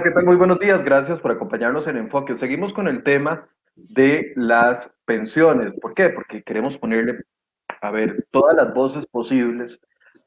Hola, ¿qué tal? Muy buenos días. Gracias por acompañarnos en Enfoque. Seguimos con el tema de las pensiones. ¿Por qué? Porque queremos ponerle, a ver, todas las voces posibles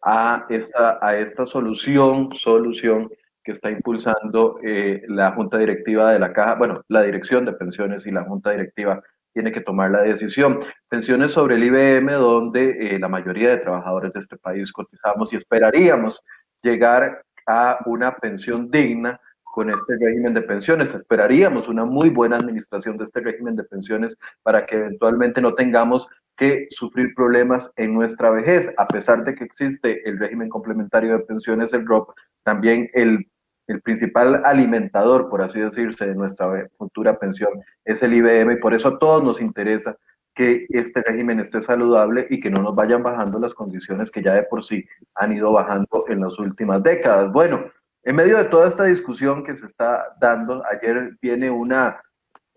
a esta, a esta solución, solución que está impulsando eh, la Junta Directiva de la Caja, bueno, la Dirección de Pensiones y la Junta Directiva tiene que tomar la decisión. Pensiones sobre el IBM, donde eh, la mayoría de trabajadores de este país cotizamos y esperaríamos llegar a una pensión digna con este régimen de pensiones. Esperaríamos una muy buena administración de este régimen de pensiones para que eventualmente no tengamos que sufrir problemas en nuestra vejez. A pesar de que existe el régimen complementario de pensiones, el ROP, también el, el principal alimentador, por así decirse, de nuestra futura pensión es el IBM y por eso a todos nos interesa que este régimen esté saludable y que no nos vayan bajando las condiciones que ya de por sí han ido bajando en las últimas décadas. Bueno, en medio de toda esta discusión que se está dando, ayer viene una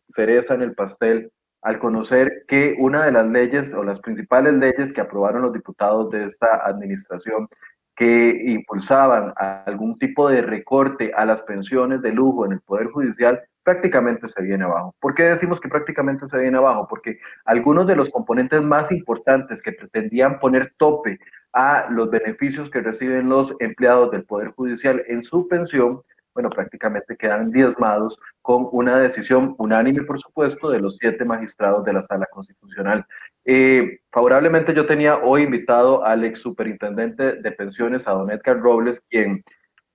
cereza en el pastel al conocer que una de las leyes o las principales leyes que aprobaron los diputados de esta administración que impulsaban algún tipo de recorte a las pensiones de lujo en el Poder Judicial prácticamente se viene abajo. ¿Por qué decimos que prácticamente se viene abajo? Porque algunos de los componentes más importantes que pretendían poner tope a los beneficios que reciben los empleados del Poder Judicial en su pensión, bueno, prácticamente quedan diezmados con una decisión unánime, por supuesto, de los siete magistrados de la Sala Constitucional. Eh, favorablemente yo tenía hoy invitado al ex superintendente de pensiones, a don Edgar Robles, quien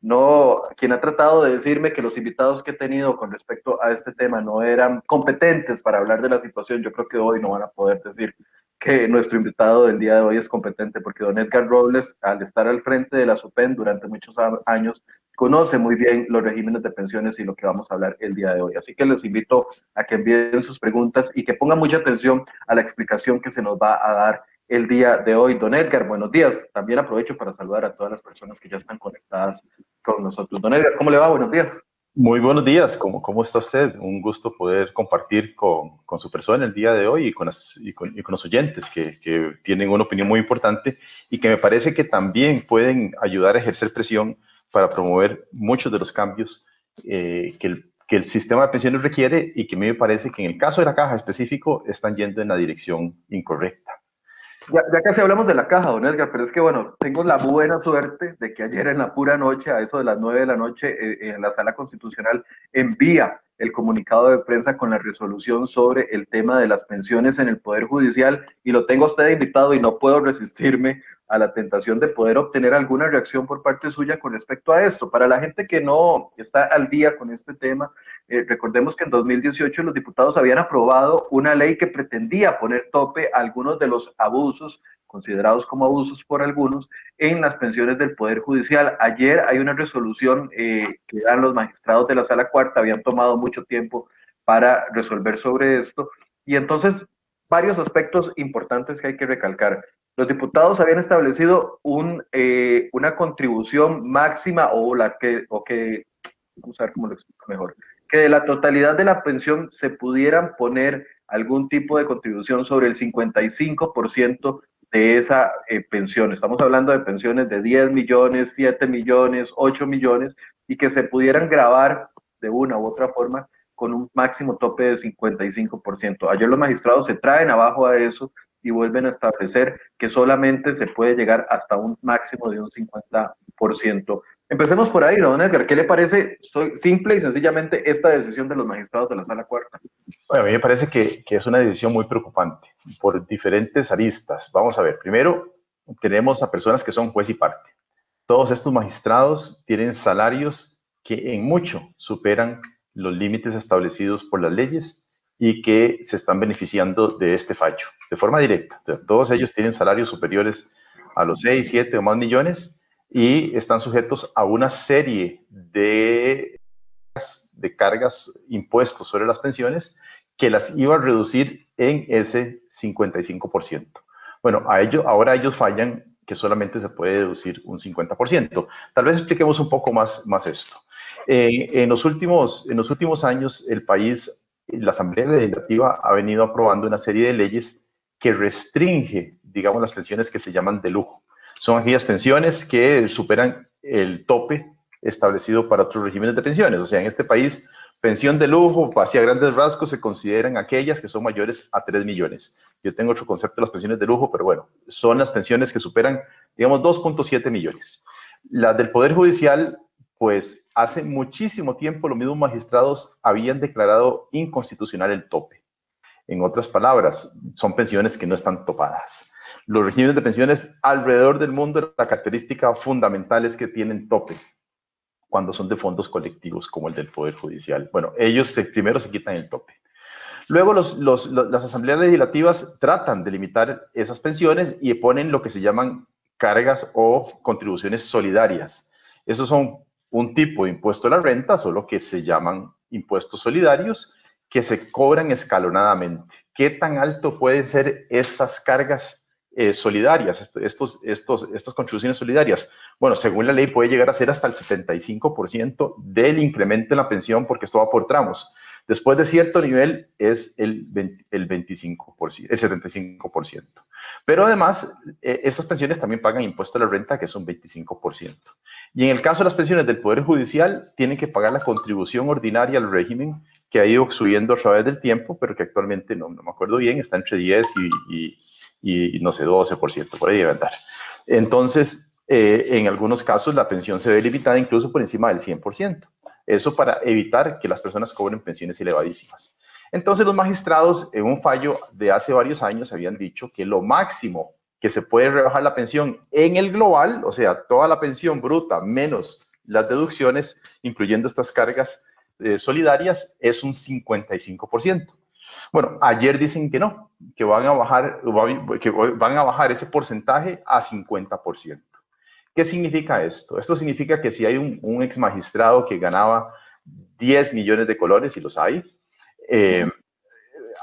no, quien ha tratado de decirme que los invitados que he tenido con respecto a este tema no eran competentes para hablar de la situación, yo creo que hoy no van a poder decir que nuestro invitado del día de hoy es competente, porque don Edgar Robles, al estar al frente de la SUPEN durante muchos años, conoce muy bien los regímenes de pensiones y lo que vamos a hablar el día de hoy. Así que les invito a que envíen sus preguntas y que pongan mucha atención a la explicación que se nos va a dar el día de hoy. Don Edgar, buenos días. También aprovecho para saludar a todas las personas que ya están conectadas con nosotros. Don Edgar, ¿cómo le va? Buenos días. Muy buenos días, ¿cómo, cómo está usted? Un gusto poder compartir con, con su persona el día de hoy y con, con, y con los oyentes que, que, tienen una opinión muy importante y que me parece que también pueden ayudar a ejercer presión para promover muchos de los cambios eh, que, el, que el sistema de pensiones requiere y que me parece que en el caso de la caja específico están yendo en la dirección incorrecta. Ya, casi hablamos de la caja, don Edgar, pero es que bueno, tengo la buena suerte de que ayer en la pura noche, a eso de las nueve de la noche, eh, en la sala constitucional envía el comunicado de prensa con la resolución sobre el tema de las pensiones en el Poder Judicial y lo tengo usted invitado y no puedo resistirme a la tentación de poder obtener alguna reacción por parte suya con respecto a esto. Para la gente que no está al día con este tema, eh, recordemos que en 2018 los diputados habían aprobado una ley que pretendía poner tope a algunos de los abusos considerados como abusos por algunos, en las pensiones del Poder Judicial. Ayer hay una resolución eh, que dan los magistrados de la Sala Cuarta, habían tomado mucho tiempo para resolver sobre esto, y entonces varios aspectos importantes que hay que recalcar. Los diputados habían establecido un, eh, una contribución máxima o la que, o que, vamos a ver cómo lo explico mejor, que de la totalidad de la pensión se pudieran poner algún tipo de contribución sobre el 55% de esa eh, pensión. Estamos hablando de pensiones de 10 millones, 7 millones, 8 millones y que se pudieran grabar de una u otra forma con un máximo tope de 55%. Ayer los magistrados se traen abajo a eso y vuelven a establecer que solamente se puede llegar hasta un máximo de un 50%. Empecemos por ahí, don Edgar. ¿Qué le parece simple y sencillamente esta decisión de los magistrados de la Sala Cuarta? Bueno, a mí me parece que, que es una decisión muy preocupante por diferentes aristas. Vamos a ver, primero tenemos a personas que son juez y parte. Todos estos magistrados tienen salarios que en mucho superan los límites establecidos por las leyes y que se están beneficiando de este fallo de forma directa. todos ellos tienen salarios superiores a los 6, 7 o más millones y están sujetos a una serie de, de cargas impuestos sobre las pensiones que las iba a reducir en ese 55%. Bueno, a ello, ahora ellos fallan que solamente se puede deducir un 50%. Tal vez expliquemos un poco más, más esto. en, los últimos, en los últimos años, el país la Asamblea Legislativa ha venido aprobando una serie de leyes que restringe, digamos, las pensiones que se llaman de lujo. Son aquellas pensiones que superan el tope establecido para otros regímenes de pensiones. O sea, en este país, pensión de lujo, hacia grandes rasgos, se consideran aquellas que son mayores a 3 millones. Yo tengo otro concepto de las pensiones de lujo, pero bueno, son las pensiones que superan, digamos, 2.7 millones. Las del Poder Judicial, pues hace muchísimo tiempo los mismos magistrados habían declarado inconstitucional el tope. En otras palabras, son pensiones que no están topadas. Los regímenes de pensiones alrededor del mundo, la característica fundamental es que tienen tope cuando son de fondos colectivos como el del Poder Judicial. Bueno, ellos primero se quitan el tope. Luego las asambleas legislativas tratan de limitar esas pensiones y ponen lo que se llaman cargas o contribuciones solidarias. Esos son un tipo de impuesto a la renta, solo que se llaman impuestos solidarios, que se cobran escalonadamente. ¿Qué tan alto pueden ser estas cargas eh, solidarias, estos, estos, estas contribuciones solidarias. Bueno, según la ley puede llegar a ser hasta el 75% del incremento en la pensión porque esto va por tramos. Después de cierto nivel es el, el 25%, el 75%. Pero además, eh, estas pensiones también pagan impuesto a la renta, que es un 25%. Y en el caso de las pensiones del Poder Judicial, tienen que pagar la contribución ordinaria al régimen, que ha ido subiendo a través del tiempo, pero que actualmente no, no me acuerdo bien, está entre 10 y y, no sé, 12%, por ahí debe andar. Entonces, eh, en algunos casos la pensión se ve limitada incluso por encima del 100%. Eso para evitar que las personas cobren pensiones elevadísimas. Entonces los magistrados en un fallo de hace varios años habían dicho que lo máximo que se puede rebajar la pensión en el global, o sea, toda la pensión bruta menos las deducciones, incluyendo estas cargas eh, solidarias, es un 55%. Bueno, ayer dicen que no, que van a bajar, que van a bajar ese porcentaje a 50%. ¿Qué significa esto? Esto significa que si hay un, ex magistrado que ganaba 10 millones de colores, y los hay, eh,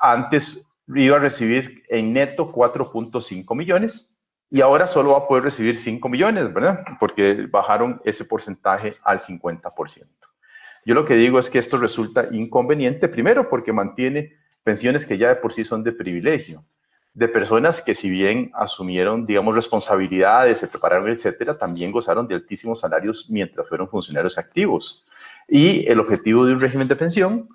antes iba a recibir en neto 4.5 millones y ahora solo va a poder recibir 5 millones, ¿verdad? Porque bajaron ese porcentaje al 50%. Yo lo que digo es que esto resulta inconveniente, primero porque mantiene pensiones que ya de por sí son de privilegio, de personas que si bien asumieron, digamos, responsabilidades, se prepararon, etcétera, también gozaron de altísimos salarios mientras fueron funcionarios activos. Y el objetivo de un régimen de pensión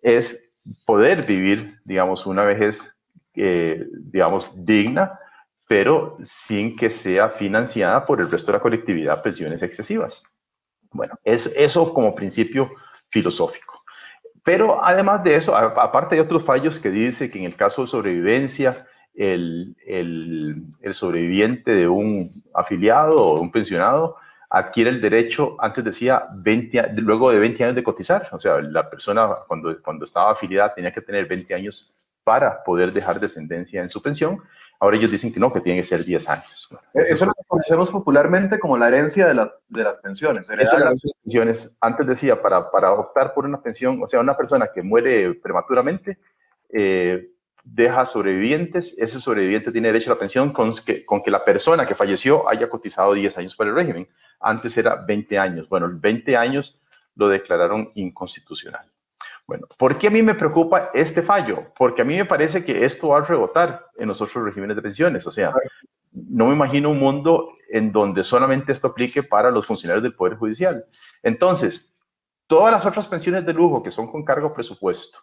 es poder vivir, digamos, una vejez, eh, digamos, digna, pero sin que sea financiada por el resto de la colectividad pensiones excesivas. Bueno, es eso como principio filosófico. Pero además de eso, aparte de otros fallos que dice que en el caso de sobrevivencia, el, el, el, sobreviviente de un afiliado o un pensionado adquiere el derecho, antes decía, 20, luego de 20 años de cotizar. O sea, la persona cuando, cuando estaba afiliada tenía que tener 20 años para poder dejar descendencia en su pensión. Ahora ellos dicen que no, que tiene que ser 10 años. Eh, eso, lo conocemos popularmente como la herencia de las, de las pensiones. Esa la de pensiones. Antes decía, para, para optar por una pensión, o sea, una persona que muere prematuramente, eh, deja sobrevivientes, ese sobreviviente tiene derecho a la pensión con que, con que la persona que falleció haya cotizado 10 años para el régimen. Antes era 20 años. Bueno, 20 años lo declararon inconstitucional. Bueno, ¿por qué a mí me preocupa este fallo? Porque a mí me parece que esto va a rebotar en los otros regímenes de pensiones. O sea, no me imagino un mundo en donde solamente esto aplique para los funcionarios del Poder Judicial. Entonces, todas las otras pensiones de lujo que son con cargo presupuesto,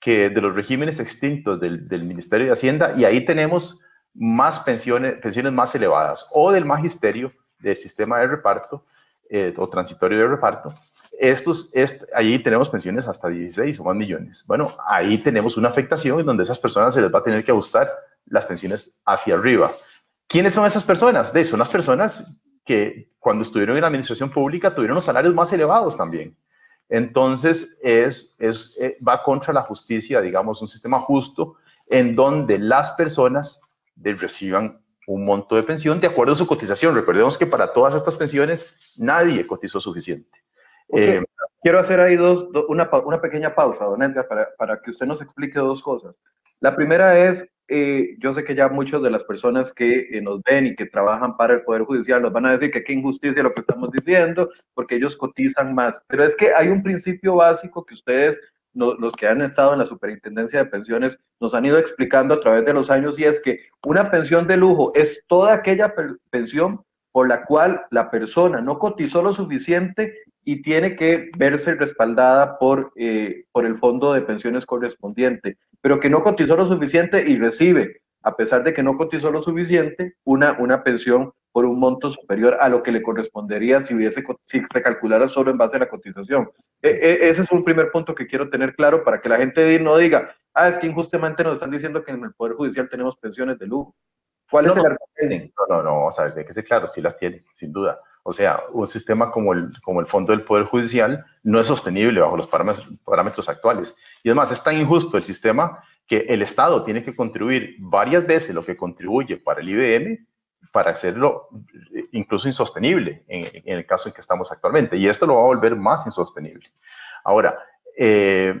que de los regímenes extintos del, Ministerio de Hacienda, y ahí tenemos más pensiones, pensiones más elevadas, o del magisterio del sistema de reparto eh, o transitorio de reparto, estos, ahí tenemos pensiones hasta 16 o más millones. Bueno, ahí tenemos una afectación en donde esas personas se les va a tener que ajustar las pensiones hacia arriba. ¿Quiénes son esas personas? De, son las personas que cuando estuvieron en la administración pública tuvieron los salarios más elevados también. Entonces, es, es, eh, va contra la justicia, digamos, un sistema justo en donde las personas reciban un monto de pensión de acuerdo a su cotización. Recordemos que para todas estas pensiones nadie cotizó suficiente. Eh, quiero hacer ahí dos, una, una, pequeña pausa, don Edgar, para, para, que usted nos explique dos cosas. La primera es, eh, yo sé que ya muchas de las personas que eh, nos ven y que trabajan para el Poder Judicial nos van a decir que qué injusticia lo que estamos diciendo, porque ellos cotizan más. Pero es que hay un principio básico que ustedes, los que han estado en la Superintendencia de Pensiones, nos han ido explicando a través de los años y es que una pensión de lujo es toda aquella pensión por la cual la persona no cotizó lo suficiente y tiene que verse respaldada por, eh, por el fondo de pensiones correspondiente, pero que no cotizó lo suficiente y recibe, a pesar de que no cotizó lo suficiente, una, una pensión por un monto superior a lo que le correspondería si, hubiese, si se calculara solo en base a la cotización. E, e, ese es un primer punto que quiero tener claro para que la gente no diga, ah, es que injustamente nos están diciendo que en el Poder Judicial tenemos pensiones de lujo. ¿Cuál es el argumento? No, no, no, o sea, de que sé claro, sí las tiene, sin duda. O sea, un sistema como el, como el Fondo del Poder Judicial no es sostenible bajo los parámetros, parámetros actuales. Y además, es tan injusto el sistema que el Estado tiene que contribuir varias veces lo que contribuye para el IBM para hacerlo incluso insostenible en, el caso en que estamos actualmente. Y esto lo va a volver más insostenible. Ahora, eh,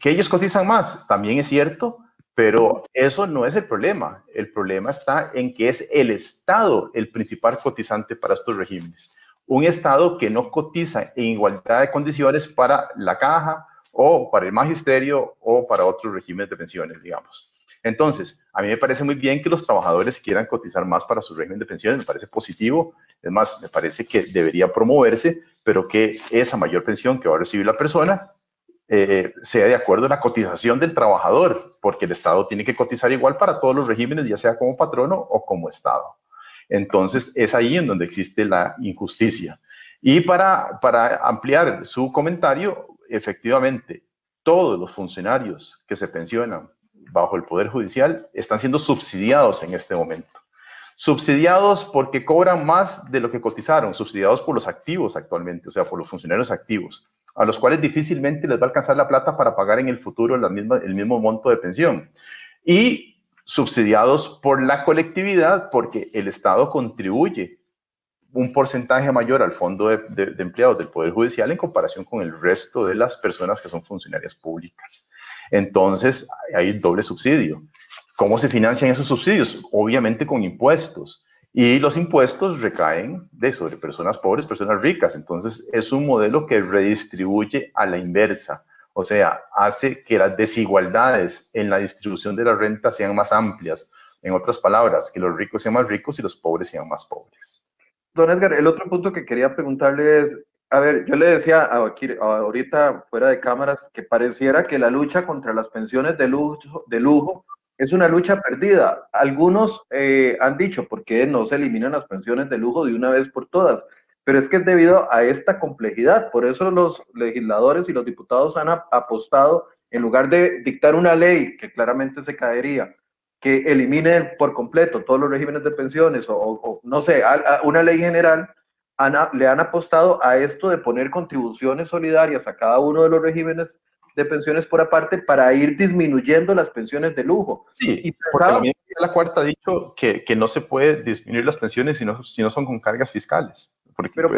que ellos cotizan más, también es cierto, pero eso no es el problema. El problema está en que es el Estado el principal cotizante para estos regímenes. Un Estado que no cotiza en igualdad de condiciones para la caja o para el magisterio o para otros regímenes de pensiones, digamos. Entonces, a mí me parece muy bien que los trabajadores quieran cotizar más para su régimen de pensiones, me parece positivo, es más, me parece que debería promoverse, pero que esa mayor pensión que va a recibir la persona eh, sea de acuerdo a la cotización del trabajador, porque el Estado tiene que cotizar igual para todos los regímenes, ya sea como patrono o como Estado. Entonces, es ahí en donde existe la injusticia. Y para, para ampliar su comentario, efectivamente, todos los funcionarios que se pensionan bajo el Poder Judicial están siendo subsidiados en este momento. Subsidiados porque cobran más de lo que cotizaron, subsidiados por los activos actualmente, o sea, por los funcionarios activos, a los cuales difícilmente les va a alcanzar la plata para pagar en el futuro la misma, el mismo monto de pensión. Y subsidiados por la colectividad porque el Estado contribuye un porcentaje mayor al fondo de, empleados del Poder Judicial en comparación con el resto de las personas que son funcionarias públicas. Entonces, hay doble subsidio. ¿Cómo se financian esos subsidios? Obviamente con impuestos. Y los impuestos recaen de sobre personas pobres, personas ricas. Entonces, es un modelo que redistribuye a la inversa. O sea, hace que las desigualdades en la distribución de la renta sean más amplias. En otras palabras, que los ricos sean más ricos y los pobres sean más pobres. Don Edgar, el otro punto que quería preguntarle es, a ver, yo le decía ahorita fuera de cámaras que pareciera que la lucha contra las pensiones de lujo, es una lucha perdida. Algunos eh, han dicho, ¿por qué no se eliminan las pensiones de lujo de una vez por todas? Pero es que es debido a esta complejidad. Por eso los legisladores y los diputados han apostado, en lugar de dictar una ley que claramente se caería, que elimine por completo todos los regímenes de pensiones o, no sé, una ley general, le han apostado a esto de poner contribuciones solidarias a cada uno de los regímenes de pensiones por aparte para ir disminuyendo las pensiones de lujo. Sí, y porque también la cuarta ha dicho que, que, no se puede disminuir las pensiones si no, si no son con cargas fiscales. Pero,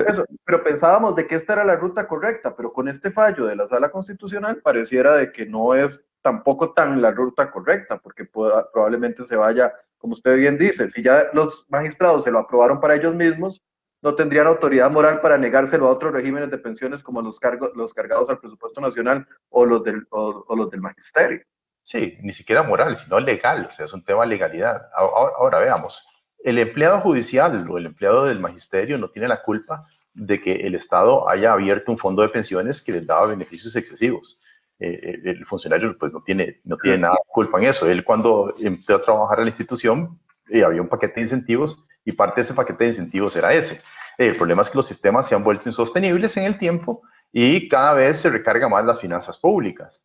pero pensábamos de que esta era la ruta correcta, pero con este fallo de la sala constitucional pareciera de que no es tampoco tan la ruta correcta, porque probablemente se vaya, como usted bien dice, si ya los magistrados se lo aprobaron para ellos mismos, no tendrían autoridad moral para negárselo a otros regímenes de pensiones como los, cargos, los cargados al presupuesto nacional o los, del, o, los del magisterio. Sí, ni siquiera moral, sino legal, o sea, es un tema de legalidad. Ahora, ahora, veamos, el empleado judicial o el empleado del magisterio no tiene la culpa de que el Estado haya abierto un fondo de pensiones que les daba beneficios excesivos. Eh, eh, el funcionario pues no tiene, no tiene nada de culpa en eso. Él cuando empezó a trabajar en la institución eh, había un paquete de incentivos y parte de ese paquete de incentivos era ese. El problema es que los sistemas se han vuelto insostenibles en el tiempo y cada vez se recarga más las finanzas públicas.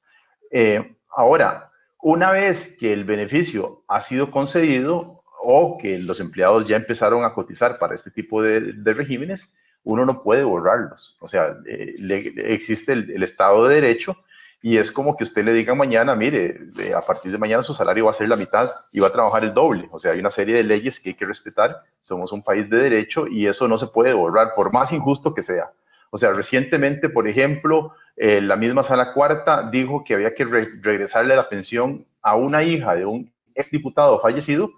Eh, ahora, una vez que el beneficio ha sido concedido o que los empleados ya empezaron a cotizar para este tipo de, regímenes, uno no puede borrarlos. O sea, eh, existe el, Estado de Derecho y es como que usted le diga mañana, mire, a partir de mañana su salario va a ser la mitad y va a trabajar el doble. O sea, hay una serie de leyes que hay que respetar. Somos un país de derecho y eso no se puede borrar, por más injusto que sea. O sea, recientemente, por ejemplo, eh, la misma sala cuarta dijo que había que regresarle la pensión a una hija de un exdiputado fallecido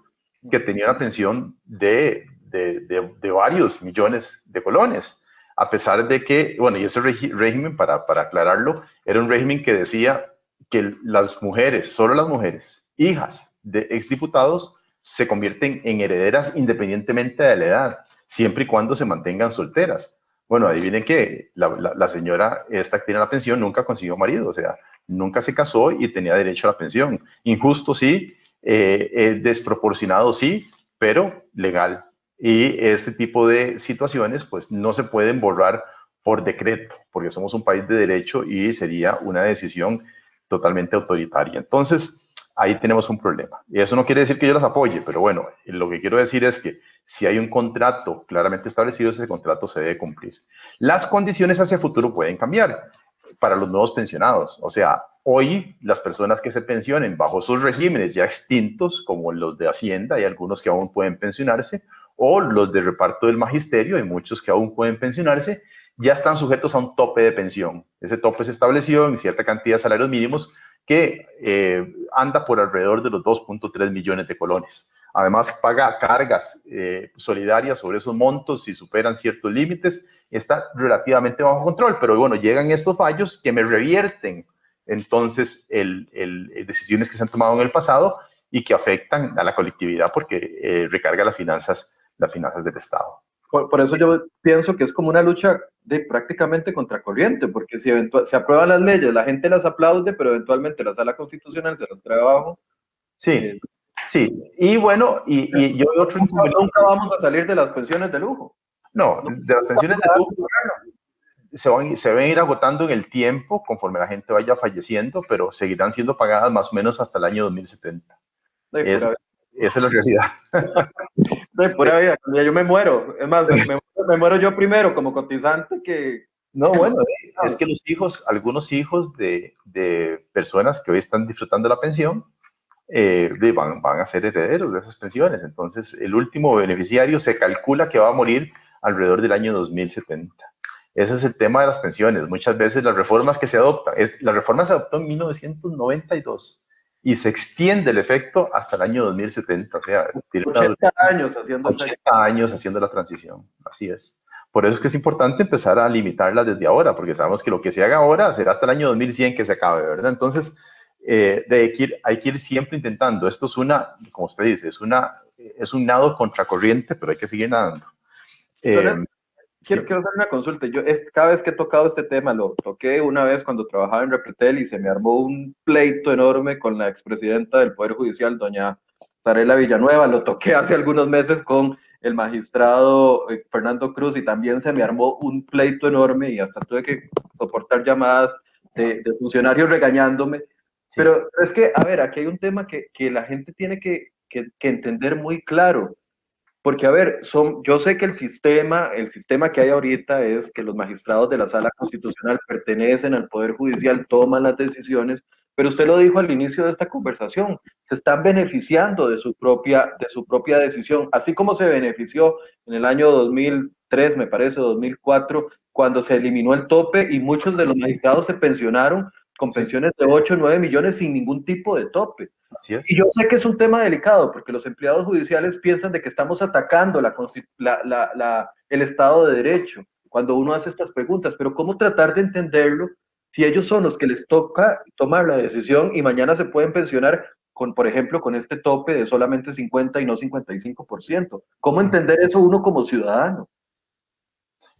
que tenía una pensión de, de, de varios millones de colones a pesar de que, bueno, y ese régimen, para, para aclararlo, era un régimen que decía que las mujeres, solo las mujeres, hijas de exdiputados, se convierten en herederas independientemente de la edad, siempre y cuando se mantengan solteras. Bueno, adivinen que la, la, señora esta que tiene la pensión nunca consiguió marido, o sea, nunca se casó y tenía derecho a la pensión. Injusto sí, eh, desproporcionado sí, pero legal. Y este tipo de situaciones pues no se pueden borrar por decreto, porque somos un país de derecho y sería una decisión totalmente autoritaria. Entonces, ahí tenemos un problema. Y eso no quiere decir que yo las apoye, pero bueno, lo que quiero decir es que si hay un contrato claramente establecido, ese contrato se debe cumplir. Las condiciones hacia el futuro pueden cambiar para los nuevos pensionados. O sea, hoy las personas que se pensionen bajo sus regímenes ya extintos, como los de Hacienda, hay algunos que aún pueden pensionarse, o los de reparto del magisterio, hay muchos que aún pueden pensionarse, ya están sujetos a un tope de pensión. Ese tope se estableció en cierta cantidad de salarios mínimos que eh, anda por alrededor de los 2.3 millones de colones. Además, paga cargas eh, solidarias sobre esos montos si superan ciertos límites. Está relativamente bajo control, pero bueno, llegan estos fallos que me revierten entonces el, decisiones que se han tomado en el pasado y que afectan a la colectividad porque eh, recarga las finanzas, las finanzas del Estado. Por, eso yo pienso que es como una lucha de prácticamente contracorriente, porque si se aprueban las leyes, la gente las aplaude, pero eventualmente la sala constitucional se las trae abajo. Sí, eh, sí. Y bueno, y, y yo otro nunca, nunca vamos a salir de las pensiones de lujo. No, de las pensiones de lujo se van, se van a ir agotando en el tiempo conforme la gente vaya falleciendo, pero seguirán siendo pagadas más o menos hasta el año 2070. esa es la realidad. De pura vida, yo me muero. Es más, me, muero yo primero como cotizante que... No, bueno, es que los hijos, algunos hijos de, de personas que hoy están disfrutando la pensión, eh, van, van a ser herederos de esas pensiones. Entonces, el último beneficiario se calcula que va a morir alrededor del año 2070. Ese es el tema de las pensiones. Muchas veces las reformas que se adoptan, es, la reforma se adoptó en 1992 y se extiende el efecto hasta el año 2070. O sea, 80 años haciendo 80 años haciendo la transición. Así es. Por eso es que es importante empezar a limitarla desde ahora, porque sabemos que lo que se haga ahora será hasta el año 2100 que se acabe, ¿verdad? Entonces, eh, de que hay que ir siempre intentando. Esto es una, como usted dice, es, una, es un nado contracorriente, pero hay que seguir nadando. Eh, quiero, quiero, hacer una consulta. Yo es, cada vez que he tocado este tema, lo toqué una vez cuando trabajaba en Repretel y se me armó un pleito enorme con la expresidenta del Poder Judicial, doña Sarela Villanueva. Lo toqué hace algunos meses con el magistrado eh, Fernando Cruz y también se me armó un pleito enorme y hasta tuve que soportar llamadas de, funcionarios regañándome. Pero es que, a ver, aquí hay un tema que, que la gente tiene que, que, que entender muy claro. Porque, a ver, son, yo sé que el sistema, el sistema que hay ahorita es que los magistrados de la sala constitucional pertenecen al Poder Judicial, toman las decisiones, pero usted lo dijo al inicio de esta conversación, se están beneficiando de su propia, de su propia decisión, así como se benefició en el año 2003, me parece, 2004, cuando se eliminó el tope y muchos de los magistrados se pensionaron con pensiones de 8 o 9 millones sin ningún tipo de tope. Y yo sé que es un tema delicado porque los empleados judiciales piensan de que estamos atacando la, la, el Estado de Derecho cuando uno hace estas preguntas, pero ¿cómo tratar de entenderlo si ellos son los que les toca tomar la decisión y mañana se pueden pensionar con, por ejemplo, con este tope de solamente 50 y no 55%? ¿Cómo entender eso uno como ciudadano?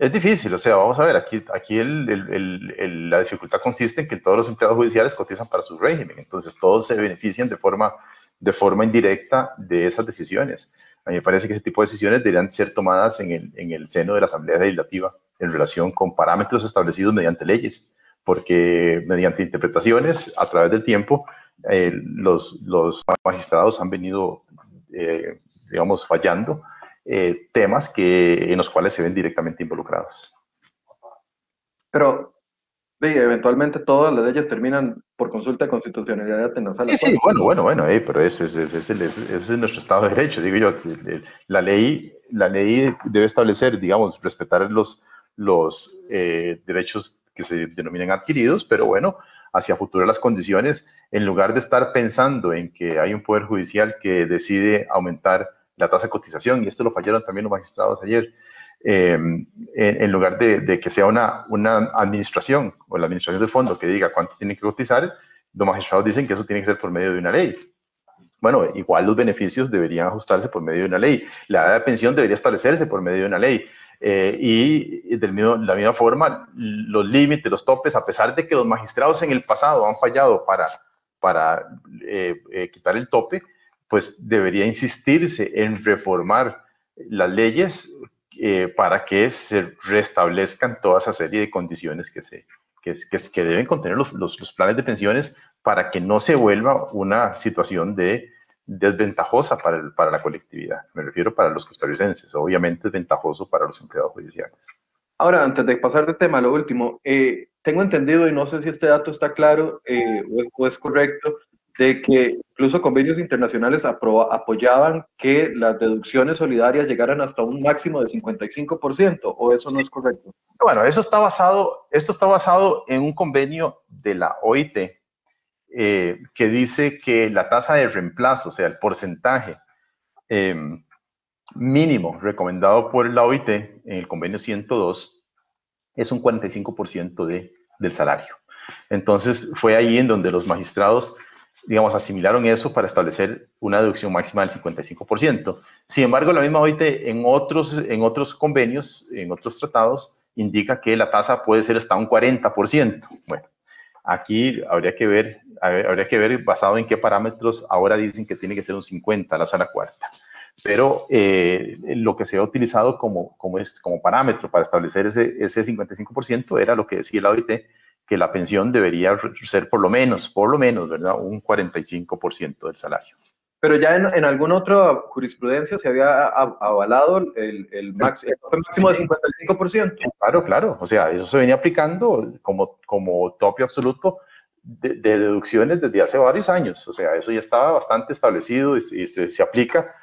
Es difícil, o sea, vamos a ver, aquí, aquí el, la dificultad consiste en que todos los empleados judiciales cotizan para su régimen, entonces todos se benefician de forma, de forma indirecta de esas decisiones. A mí me parece que ese tipo de decisiones deberían ser tomadas en el, en el seno de la Asamblea Legislativa en relación con parámetros establecidos mediante leyes, porque mediante interpretaciones a través del tiempo, eh, los, los magistrados han venido, eh, digamos, fallando eh, temas que, en los cuales se ven directamente involucrados. Pero eventualmente todas las leyes terminan por consulta de constitucionalidad en la sala. Sí, sí, bueno, bueno, bueno, eh, pero eso es, es, es, nuestro Estado de Derecho, digo yo. La ley, la ley debe establecer, digamos, respetar los, los eh, derechos que se denominan adquiridos, pero bueno, hacia futuro las condiciones, en lugar de estar pensando en que hay un poder judicial que decide aumentar la tasa de cotización, y esto lo fallaron también los magistrados ayer, em, en, lugar de, que sea una, una administración o la administración del fondo que diga cuánto tiene que cotizar, los magistrados dicen que eso tiene que ser por medio de una ley. Bueno, igual los beneficios deberían ajustarse por medio de una ley. La edad de pensión debería establecerse por medio de una ley. Eh, y de la misma forma, los límites, los topes, a pesar de que los magistrados en el pasado han fallado para, para eh, eh, quitar el tope, pues debería insistirse en reformar las leyes para que se restablezcan toda esa serie de condiciones que, se, que, que, deben contener los, los planes de pensiones para que no se vuelva una situación de desventajosa para, para la colectividad. Me refiero para los costarricenses, obviamente es ventajoso para los empleados judiciales. Ahora, antes de pasar de tema, lo último, eh, tengo entendido, y no sé si este dato está claro eh, o, es, correcto, de que incluso convenios internacionales apoyaban que las deducciones solidarias llegaran hasta un máximo de 55%, o eso no es correcto. Bueno, eso está basado, esto está basado en un convenio de la OIT, eh, que dice que la tasa de reemplazo, o sea, el porcentaje em, mínimo recomendado por la OIT en el convenio 102 es un 45% de, del salario. Entonces fue ahí en donde los magistrados, digamos, asimilaron eso para establecer una deducción máxima del 55%. Sin embargo, la misma OIT en otros, en otros convenios, en otros tratados, indica que la tasa puede ser hasta un 40%. Bueno, Aquí habría que ver, habría que ver basado en qué parámetros ahora dicen que tiene que ser un 50 la sala cuarta. Pero eh, lo que se ha utilizado como, como, es, como parámetro para establecer ese, ese 55% era lo que decía la OIT, que la pensión debería ser por lo menos, por lo menos, ¿verdad? Un 45% del salario. Pero ya en, en, alguna otra jurisprudencia se había avalado el, el, máximo, de 55%. Claro, claro. O sea, eso se venía aplicando como, como tope absoluto de, deducciones desde hace varios años. O sea, eso ya estaba bastante establecido y, se, se, aplica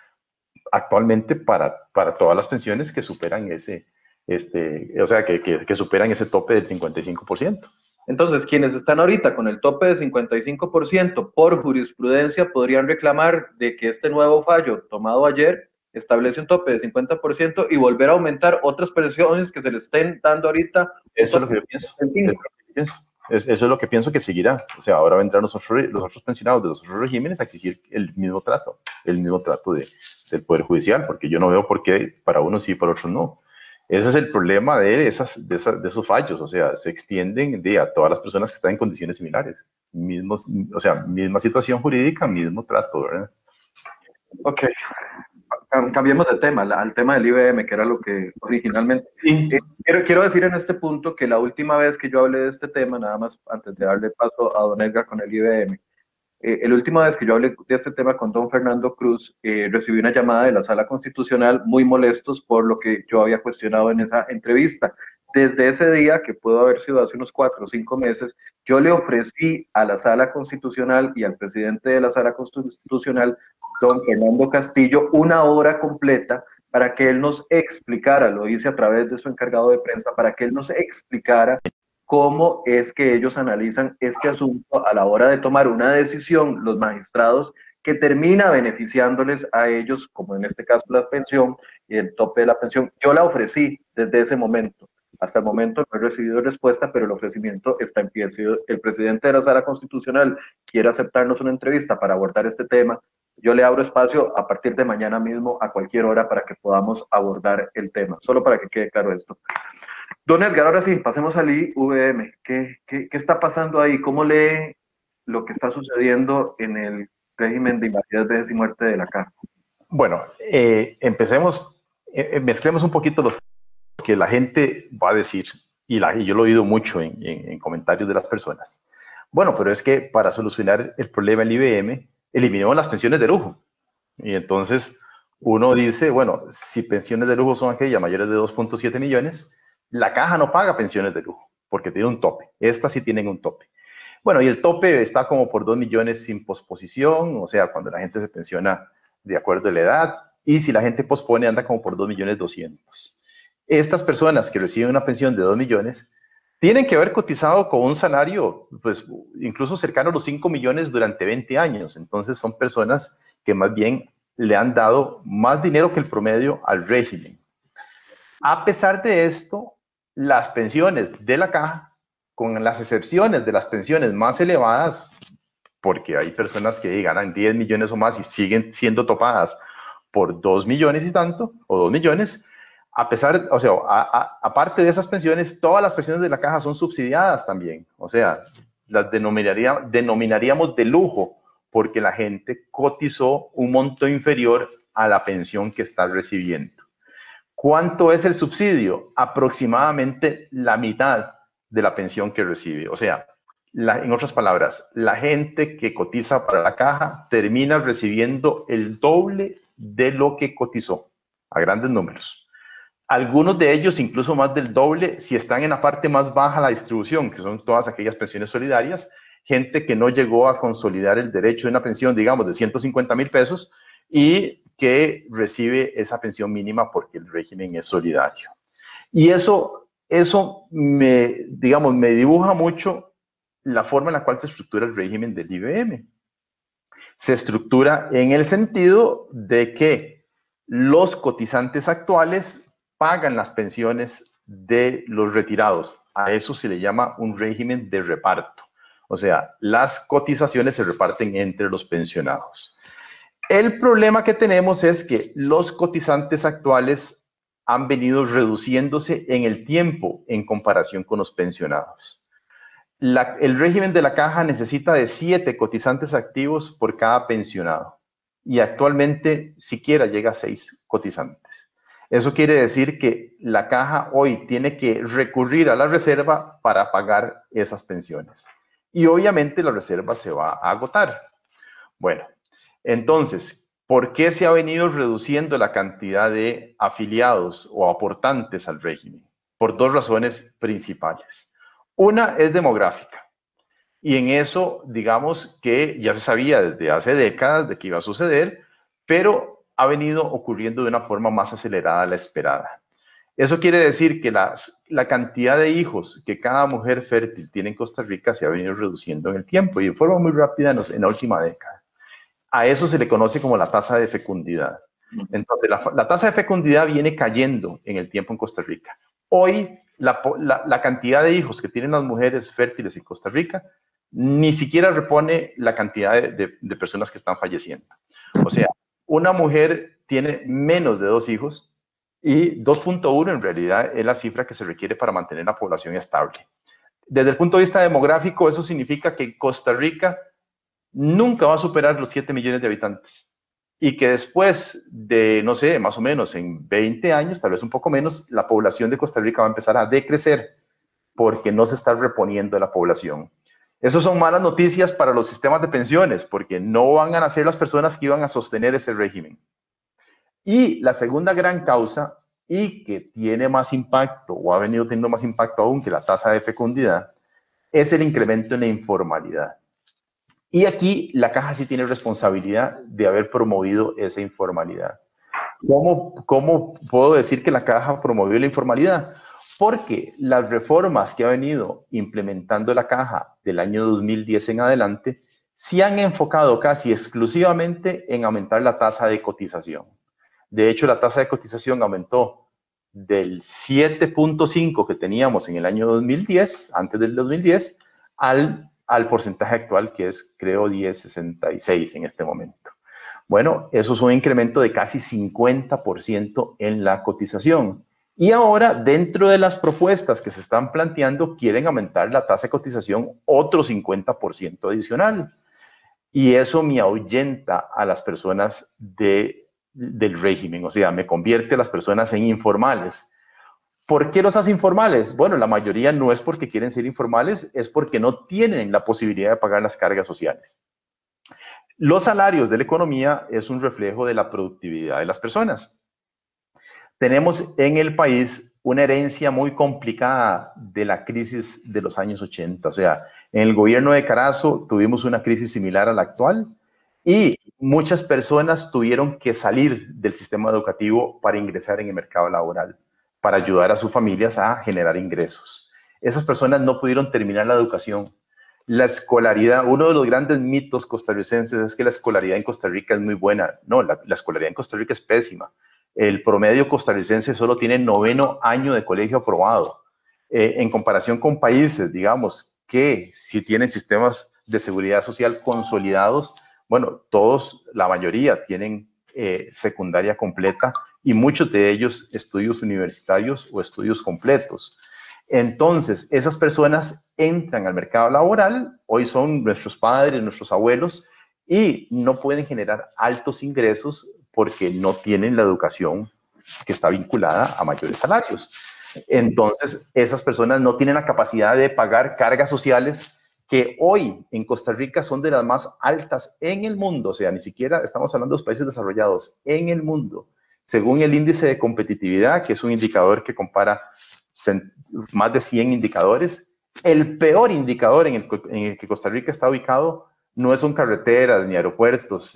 actualmente para, para todas las pensiones que superan ese, este, o sea, que, que, que superan ese tope del 55%. Entonces, quienes están ahorita con el tope de 55% por jurisprudencia podrían reclamar de que este nuevo fallo tomado ayer establece un tope de 50% y volver a aumentar otras pensiones que se le estén dando ahorita. Eso es lo que yo pienso. Eso es lo que pienso que seguirá. O sea, ahora vendrán los otros, los otros pensionados de los otros regímenes a exigir el mismo trato, el mismo trato de, del Poder Judicial, porque yo no veo por qué para unos sí y para otros no. Ese es el problema de, esas, de, esos fallos, o sea, se extienden de a todas las personas que están en condiciones similares. Mismos, o sea, misma situación jurídica, mismo trato, ¿verdad? Ok, cambiemos de tema, al tema del IBM, que era lo que originalmente... Eh, quiero, quiero decir en este punto que la última vez que yo hablé de este tema, nada más antes de darle paso a don Edgar con el IBM, eh, la última vez que yo hablé de este tema con don Fernando Cruz, eh, recibí una llamada de la sala constitucional muy molestos por lo que yo había cuestionado en esa entrevista. Desde ese día, que pudo haber sido hace unos cuatro o cinco meses, yo le ofrecí a la sala constitucional y al presidente de la sala constitucional, don Fernando Castillo, una hora completa para que él nos explicara, lo hice a través de su encargado de prensa, para que él nos explicara cómo es que ellos analizan este asunto a la hora de tomar una decisión, los magistrados, que termina beneficiándoles a ellos, como en este caso la pensión y el tope de la pensión. Yo la ofrecí desde ese momento. Hasta el momento no he recibido respuesta, pero el ofrecimiento está en pie. Si el presidente de la sala constitucional quiere aceptarnos una entrevista para abordar este tema, yo le abro espacio a partir de mañana mismo a cualquier hora para que podamos abordar el tema, solo para que quede claro esto. Don Edgar, ahora sí, pasemos al IVM. ¿Qué, qué, qué está pasando ahí? ¿Cómo lee lo que está sucediendo en el régimen de invalidez, vejez y muerte de la CAR? Bueno, eh, empecemos, eh, eh, mezclemos un poquito los que la gente va a decir, y, la, y yo lo he oído mucho en, en, comentarios de las personas. Bueno, pero es que para solucionar el problema del IBM, eliminemos las pensiones de lujo. Y entonces uno dice, bueno, si pensiones de lujo son aquellas mayores de 2.7 millones, la caja no paga pensiones de lujo porque tiene un tope. Estas sí tienen un tope. Bueno, y el tope está como por 2 millones sin posposición, o sea, cuando la gente se pensiona de acuerdo a la edad, y si la gente pospone anda como por 2 millones 200. Estas personas que reciben una pensión de 2 millones tienen que haber cotizado con un salario, pues incluso cercano a los 5 millones durante 20 años. Entonces son personas que más bien le han dado más dinero que el promedio al régimen. A pesar de esto, las pensiones de la caja, con las excepciones de las pensiones más elevadas, porque hay personas que ganan 10 millones o más y siguen siendo topadas por 2 millones y tanto, o 2 millones, a pesar, o sea, aparte de esas pensiones, todas las pensiones de la caja son subsidiadas también. O sea, las denominaría, denominaríamos de lujo porque la gente cotizó un monto inferior a la pensión que está recibiendo. ¿Cuánto es el subsidio? Aproximadamente la mitad de la pensión que recibe. O sea, en otras palabras, la gente que cotiza para la caja termina recibiendo el doble de lo que cotizó, a grandes números. Algunos de ellos incluso más del doble si están en la parte más baja de la distribución, que son todas aquellas pensiones solidarias, gente que no llegó a consolidar el derecho de una pensión, digamos, de 150 mil pesos y que recibe esa pensión mínima porque el régimen es solidario. Y eso, eso me, digamos, me dibuja mucho la forma en la cual se estructura el régimen del IBM. Se estructura en el sentido de que los cotizantes actuales pagan las pensiones de los retirados. A eso se le llama un régimen de reparto. O sea, las cotizaciones se reparten entre los pensionados. El problema que tenemos es que los cotizantes actuales han venido reduciéndose en el tiempo en comparación con los pensionados el régimen de la caja necesita de siete cotizantes activos por cada pensionado y actualmente siquiera llega a seis cotizantes. Eso quiere decir que la caja hoy tiene que recurrir a la reserva para pagar esas pensiones. Y obviamente la reserva se va a agotar. Bueno, entonces, ¿por qué se ha venido reduciendo la cantidad de afiliados o aportantes al régimen? Por dos razones principales. Una es demográfica. Y en eso, digamos que ya se sabía desde hace décadas de que iba a suceder, pero ha venido ocurriendo de una forma más acelerada a la esperada. Eso quiere decir que la cantidad de hijos que cada mujer fértil tiene en Costa Rica se ha venido reduciendo en el tiempo y de forma muy rápida en, la última década. A eso se le conoce como la tasa de fecundidad. Entonces, la, la tasa de fecundidad viene cayendo en el tiempo en Costa Rica. Hoy la, cantidad de hijos que tienen las mujeres fértiles en Costa Rica ni siquiera repone la cantidad de, personas que están falleciendo. O sea, una mujer tiene menos de dos hijos y 2.1 en realidad es la cifra que se requiere para mantener la población estable. Desde el punto de vista demográfico, eso significa que Costa Rica nunca va a superar los 7 millones de habitantes y que después de, no sé, más o menos en 20 años, tal vez un poco menos, la población de Costa Rica va a empezar a decrecer porque no se está reponiendo la población. Esas son malas noticias para los sistemas de pensiones porque no van a nacer las personas que iban a sostener ese régimen. Y la segunda gran causa, y que tiene más impacto o ha venido teniendo más impacto aún que la tasa de fecundidad, es el incremento en la informalidad. Y aquí la caja sí tiene responsabilidad de haber promovido esa informalidad. ¿Cómo, ¿Cómo puedo decir que la caja promovió la informalidad? Porque las reformas que ha venido implementando la caja del año 2010 en adelante sí han enfocado casi exclusivamente en aumentar la tasa de cotización. De hecho, la tasa de cotización aumentó del 7.5 que teníamos en el año 2010, antes del 2010, al al porcentaje actual que es, creo, 10,66 en este momento. Bueno, eso es un incremento de casi 50% en la cotización. Y ahora, dentro de las propuestas que se están planteando, quieren aumentar la tasa de cotización otro 50% adicional. Y eso me ahuyenta a las personas de, del régimen, o sea, me convierte a las personas en informales. ¿Por qué los hace informales? Bueno, la mayoría no es porque quieren ser informales, es porque no tienen la posibilidad de pagar las cargas sociales. Los salarios de la economía es un reflejo de la productividad de las personas. Tenemos en el país una herencia muy complicada de la crisis de los años 80. O sea, en el gobierno de Carazo tuvimos una crisis similar a la actual y muchas personas tuvieron que salir del sistema educativo para ingresar en el mercado laboral para ayudar a sus familias a generar ingresos. Esas personas no pudieron terminar la educación. La escolaridad, uno de los grandes mitos costarricenses es que la escolaridad en Costa Rica es muy buena. No, la, escolaridad en Costa Rica es pésima. El promedio costarricense solo tiene noveno año de colegio aprobado. Eh, en comparación con países, digamos, que si tienen sistemas de seguridad social consolidados, bueno, todos, la mayoría tienen eh, secundaria completa y muchos de ellos estudios universitarios o estudios completos. Entonces, esas personas entran al mercado laboral, hoy son nuestros padres, nuestros abuelos, y no pueden generar altos ingresos porque no tienen la educación que está vinculada a mayores salarios. Entonces, esas personas no tienen la capacidad de pagar cargas sociales que hoy en Costa Rica son de las más altas en el mundo, o sea, ni siquiera estamos hablando de los países desarrollados, en el mundo, según el índice de competitividad, que es un indicador que compara más de 100 indicadores, el peor indicador en el, que Costa Rica está ubicado no son carreteras, ni aeropuertos,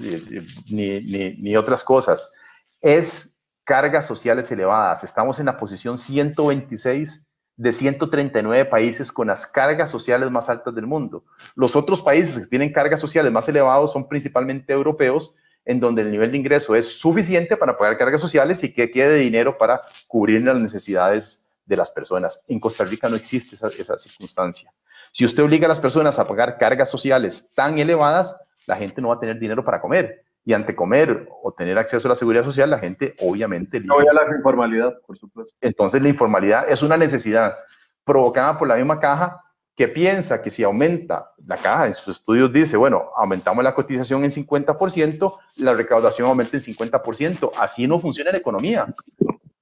ni, ni otras cosas, es cargas sociales elevadas. Estamos en la posición 126 de 139 países con las cargas sociales más altas del mundo. Los otros países que tienen cargas sociales más elevadas son principalmente europeos, en donde el nivel de ingreso es suficiente para pagar cargas sociales y que quede dinero para cubrir las necesidades de las personas. En Costa Rica no existe esa, esa circunstancia. Si usted obliga a las personas a pagar cargas sociales tan elevadas, la gente no va a tener dinero para comer y ante comer o tener acceso a la seguridad social, la gente obviamente... No voy a la informalidad, por supuesto. Entonces la informalidad es una necesidad provocada por la misma caja que piensa que si aumenta, la caja en sus estudios dice, bueno, aumentamos la cotización en 50%, la recaudación aumenta en 50%. Así no funciona la economía.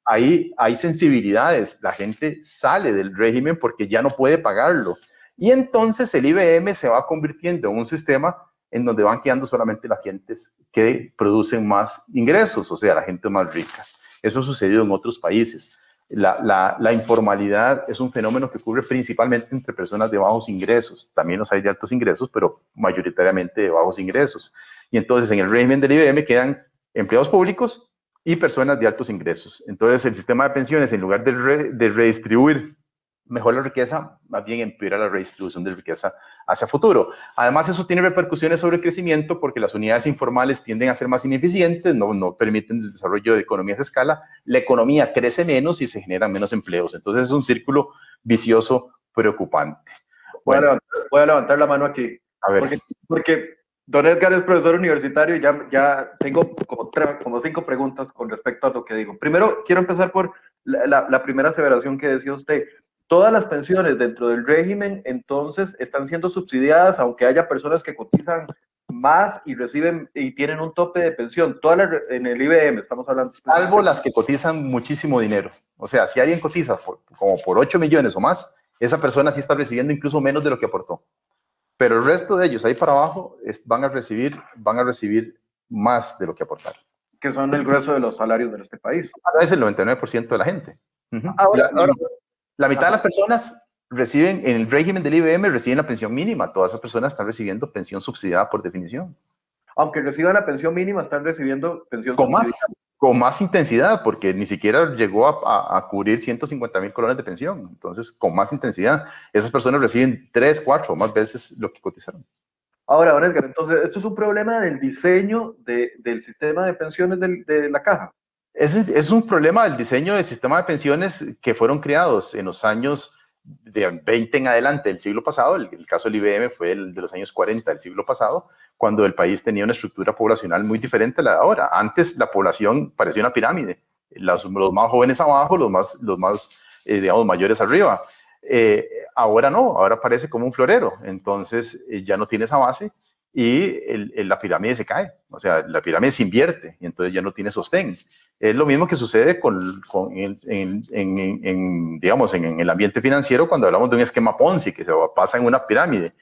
Ahí hay sensibilidades, la gente sale del régimen porque ya no puede pagarlo. Y entonces el IBM se va convirtiendo en un sistema en donde van quedando solamente las gentes que producen más ingresos, o sea, las gentes más ricas. Eso ha sucedido en otros países. La, la, informalidad es un fenómeno que ocurre principalmente entre personas de bajos ingresos. También los hay de altos ingresos, pero mayoritariamente de bajos ingresos. Y entonces en el régimen del IBM quedan empleados públicos y personas de altos ingresos. Entonces el sistema de pensiones, en lugar de, de redistribuir mejor la riqueza, más bien empeora la redistribución de riqueza hacia futuro. Además, eso tiene repercusiones sobre el crecimiento porque las unidades informales tienden a ser más ineficientes, no, no permiten el desarrollo de economías de escala, la economía crece menos y se generan menos empleos. Entonces, es un círculo vicioso preocupante. Bueno, voy a levantar, la mano aquí. A ver. Porque, porque Don Edgar es profesor universitario y ya, ya tengo como, como cinco preguntas con respecto a lo que digo. Primero, quiero empezar por la, la primera aseveración que decía usted todas las pensiones dentro del régimen entonces están siendo subsidiadas, aunque haya personas que cotizan más y reciben y tienen un tope de pensión. Todas en el IBM estamos hablando. Salvo las que cotizan muchísimo dinero. O sea, si alguien cotiza como por 8 millones o más, esa persona sí está recibiendo incluso menos de lo que aportó. Pero el resto de ellos ahí para abajo van a recibir, van a recibir más de lo que aportaron. Que son el grueso de los salarios de este país. Ahora es el 99% de la gente. ahora, la mitad de las personas reciben, en el régimen del IBM, reciben la pensión mínima. Todas esas personas están recibiendo pensión subsidiada por definición. Aunque reciban la pensión mínima, están recibiendo pensión con Más, con más intensidad, porque ni siquiera llegó a, cubrir 150 mil colones de pensión. Entonces, con más intensidad, esas personas reciben tres, cuatro o más veces lo que cotizaron. Ahora, Edgar, entonces, esto es un problema del diseño del sistema de pensiones de la caja. Es, es un problema del diseño del sistema de pensiones que fueron creados en los años de 20 en adelante del siglo pasado, el, caso del IBM fue el de los años 40 del siglo pasado, cuando el país tenía una estructura poblacional muy diferente a la de ahora. Antes la población parecía una pirámide, los, más jóvenes abajo, los más, los más eh, digamos, mayores arriba. Eh, ahora no, ahora parece como un florero, entonces eh, ya no tiene esa base y la pirámide se cae, o sea, la pirámide se invierte y entonces ya no tiene sostén. Es lo mismo que sucede con, con en, digamos, en, el ambiente financiero cuando hablamos de un esquema Ponzi que se pasa en una pirámide.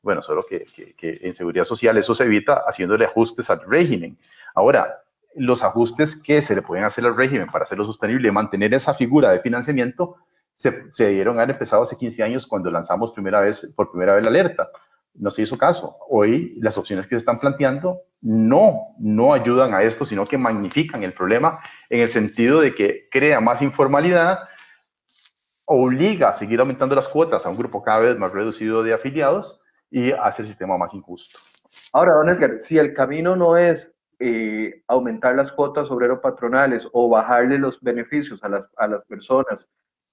Bueno, solo que, en seguridad social eso se evita haciéndole ajustes al régimen. Ahora, los ajustes que se le pueden hacer al régimen para hacerlo sostenible y mantener esa figura de financiamiento se, dieron haber empezado hace 15 años cuando lanzamos primera vez, por primera vez la alerta no se hizo caso. Hoy las opciones que se están planteando no, no ayudan a esto, sino que magnifican el problema en el sentido de que crea más informalidad, obliga a seguir aumentando las cuotas a un grupo cada vez más reducido de afiliados y hace el sistema más injusto. Ahora, don Edgar, si el camino no es eh, aumentar las cuotas obrero patronales o bajarle los beneficios a las, a las personas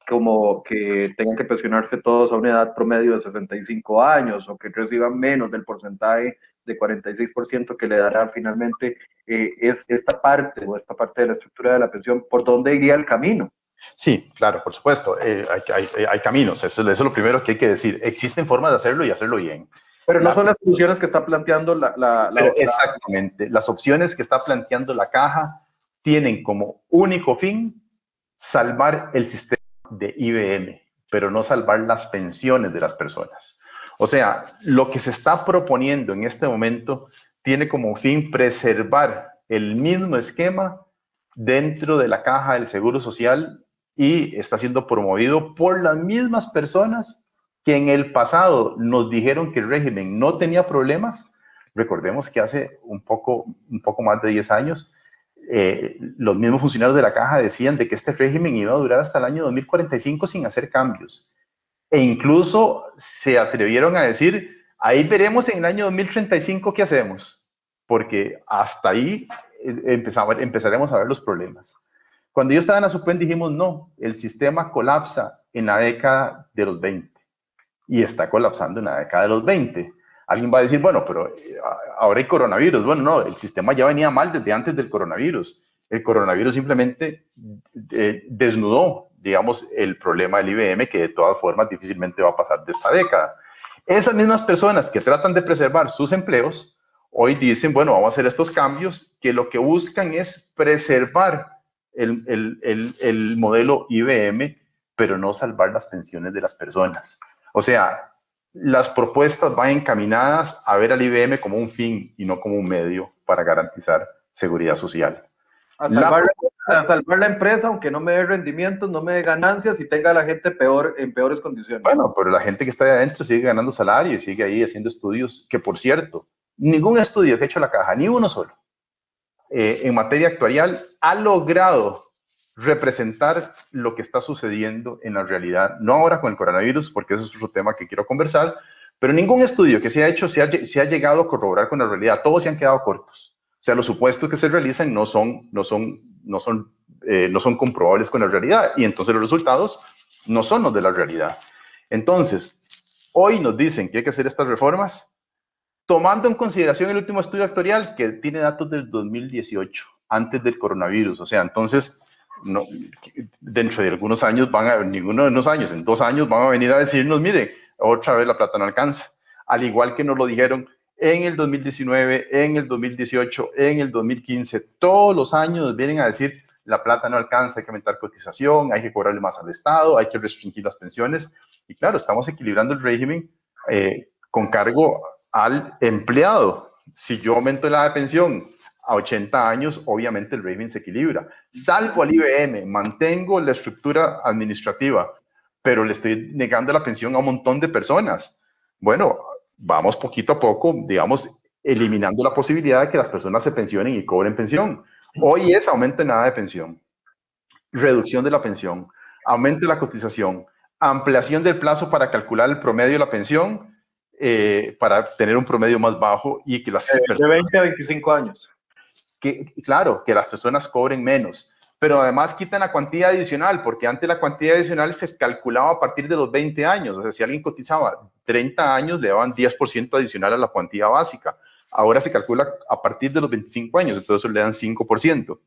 como que tengan que pensionarse todos a una edad promedio de 65 años o que reciban menos del porcentaje de 46% que le dará finalmente eh, es esta parte o esta parte de la estructura de la pensión, ¿por dónde iría el camino? Sí, claro, por supuesto, eh, hay, hay, caminos, eso, es lo primero que hay que decir. Existen formas de hacerlo y hacerlo bien. Pero no son las soluciones que está planteando la... la, exactamente, las opciones que está planteando la caja tienen como único fin salvar el sistema de IBM, pero no salvar las pensiones de las personas. O sea, lo que se está proponiendo en este momento tiene como fin preservar el mismo esquema dentro de la caja del Seguro Social y está siendo promovido por las mismas personas que en el pasado nos dijeron que el régimen no tenía problemas. Recordemos que hace un poco, un poco más de 10 años eh, los mismos funcionarios de la caja decían de que este régimen iba a durar hasta el año 2045 sin hacer cambios. E incluso se atrevieron a decir, ahí veremos en el año 2035 qué hacemos, porque hasta ahí eh, empezamos, empezaremos a ver los problemas. Cuando yo estaba en la SUPEN dijimos, no, el sistema colapsa en la década de los 20 y está colapsando en la década de los 20. Alguien va a decir, bueno, pero eh, ahora hay coronavirus. Bueno, no, el sistema ya venía mal desde antes del coronavirus. El coronavirus simplemente eh, desnudó, digamos, el problema del IBM, que de todas formas difícilmente va a pasar de esta década. Esas mismas personas que tratan de preservar sus empleos, hoy dicen, bueno, vamos a hacer estos cambios, que lo que buscan es preservar el, el, el modelo IBM, pero no salvar las pensiones de las personas. O sea, las propuestas van encaminadas a ver al IBM como un fin y no como un medio para garantizar seguridad social. A salvar la, empresa, aunque no me dé rendimientos, no me dé ganancias y tenga a la gente peor, en peores condiciones. Bueno, pero la gente que está ahí adentro sigue ganando salario y sigue ahí haciendo estudios que, por cierto, ningún estudio que ha hecho la caja, ni uno solo, eh, en materia actuarial ha logrado representar lo que está sucediendo en la realidad, no ahora con el coronavirus, porque ese es otro tema que quiero conversar, pero ningún estudio que se ha hecho se ha, llegado a corroborar con la realidad, todos se han quedado cortos. O sea, los supuestos que se realizan no son, no son, no son, eh, no son comprobables con la realidad y entonces los resultados no son los de la realidad. Entonces, hoy nos dicen que hay que hacer estas reformas tomando en consideración el último estudio actuarial que tiene datos del 2018, antes del coronavirus. O sea, entonces no, dentro de algunos años van a, ninguno de unos años, en dos años van a venir a decirnos, mire, otra vez la plata no alcanza. Al igual que nos lo dijeron en el 2019, en el 2018, en el 2015, todos los años vienen a decir, la plata no alcanza, hay que aumentar cotización, hay que cobrarle más al Estado, hay que restringir las pensiones. Y claro, estamos equilibrando el régimen eh, con cargo al empleado. Si yo aumento la pensión a 80 años, obviamente el régimen se equilibra. Salvo al IBM, mantengo la estructura administrativa, pero le estoy negando la pensión a un montón de personas. Bueno, vamos poquito a poco, digamos, eliminando la posibilidad de que las personas se pensionen y cobren pensión. Hoy es aumento nada de pensión, reducción de la pensión, aumento de la cotización, ampliación del plazo para calcular el promedio de la pensión, eh, para tener un promedio más bajo y que las... De 20 a 25 años que, claro, que las personas cobren menos, pero además quitan la cuantía adicional, porque antes la cuantía adicional se calculaba a partir de los 20 años, o sea, si alguien cotizaba 30 años, le daban 10% adicional a la cuantía básica. Ahora se calcula a partir de los 25 años, entonces le dan 5%.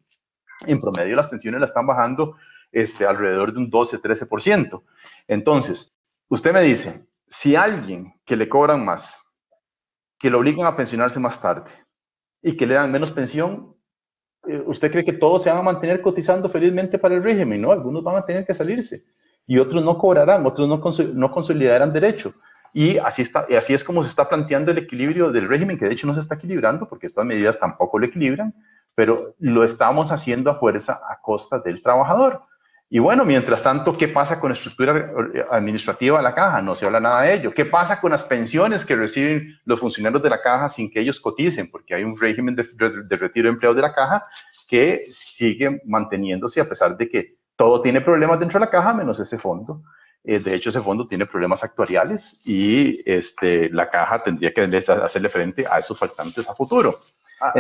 En promedio las pensiones la están bajando este, alrededor de un 12-13%. Entonces, usted me dice, si alguien que le cobran más, que lo obligan a pensionarse más tarde, y que le dan menos pensión, eh, ¿usted cree que todos se van a mantener cotizando felizmente para el régimen? No, algunos van a tener que salirse y otros no cobrarán, otros no, consolidarán derecho. Y así, está, y así es como se está planteando el equilibrio del régimen, que de hecho no se está equilibrando porque estas medidas tampoco lo equilibran, pero lo estamos haciendo a fuerza a costa del trabajador. Y bueno, mientras tanto, ¿qué pasa con la estructura administrativa de la caja? No se habla nada de ello. ¿Qué pasa con las pensiones que reciben los funcionarios de la caja sin que ellos coticen? Porque hay un régimen de, retiro de empleados de la caja que sigue manteniéndose a pesar de que todo tiene problemas dentro de la caja, menos ese fondo. Eh, de hecho, ese fondo tiene problemas actuariales y este, la caja tendría que hacerle frente a esos faltantes a futuro. Ah,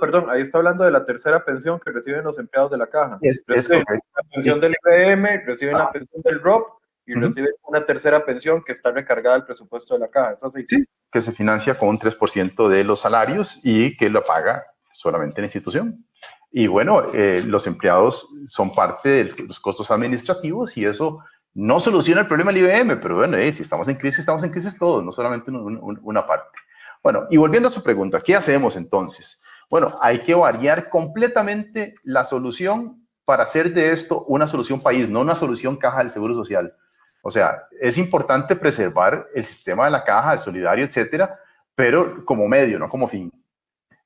perdón, ahí está hablando de la tercera pensión que reciben los empleados de la caja. Es, reciben la pensión del IBM, reciben la pensión del ROP y reciben una tercera pensión que está recargada al presupuesto de la caja. ¿Es así? Sí, que se financia con un 3% de los salarios y que lo paga solamente la institución. Y bueno, eh, los empleados son parte de los costos administrativos y eso no soluciona el problema del IBM, pero bueno, eh, si estamos en crisis, estamos en crisis todos, no solamente una parte. Bueno, y volviendo a su pregunta, ¿qué hacemos entonces? Bueno, hay que variar completamente la solución para hacer de esto una solución país, no una solución caja del Seguro Social. O sea, es importante preservar el sistema de la caja, el solidario, etcétera, pero como medio, no como fin.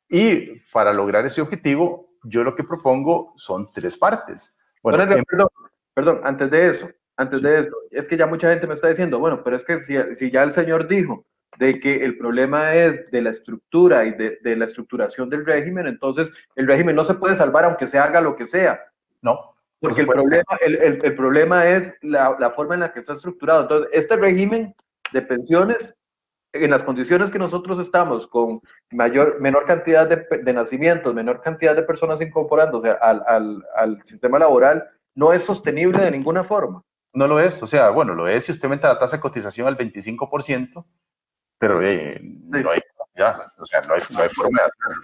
Y para lograr ese objetivo, yo lo que propongo son tres partes. Bueno, perdón, perdón, antes de eso, antes de eso, es que ya mucha gente me está diciendo, bueno, pero es que si, si ya el señor dijo de que el problema es de la estructura y de, de, la estructuración del régimen, entonces el régimen no se puede salvar aunque se haga lo que sea. No. Porque el problema, el, el, el, problema es la, la, forma en la que está estructurado. Entonces, este régimen de pensiones, en las condiciones que nosotros estamos, con mayor, menor cantidad de, de nacimientos, menor cantidad de personas incorporándose al, al, al sistema laboral, no es sostenible de ninguna forma. No lo es, o sea, bueno, lo es si usted aumenta la tasa de cotización al 25%, pero eh, no, hay, ya, o sea, no, hay, no hay forma de hacerlo.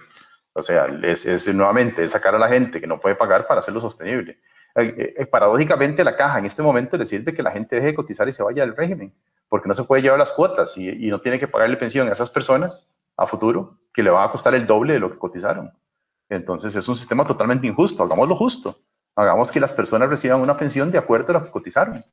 O sea, es, es, nuevamente sacar a la gente que no puede pagar para hacerlo sostenible. Eh, eh, paradójicamente, la caja en este momento le sirve que la gente deje de cotizar y se vaya del régimen, porque no se puede llevar las cuotas y, y no tiene que pagarle pensión a esas personas a futuro que le va a costar el doble de lo que cotizaron. Entonces, es un sistema totalmente injusto. Hagámoslo justo. Hagamos que las personas reciban una pensión de acuerdo a lo que cotizaron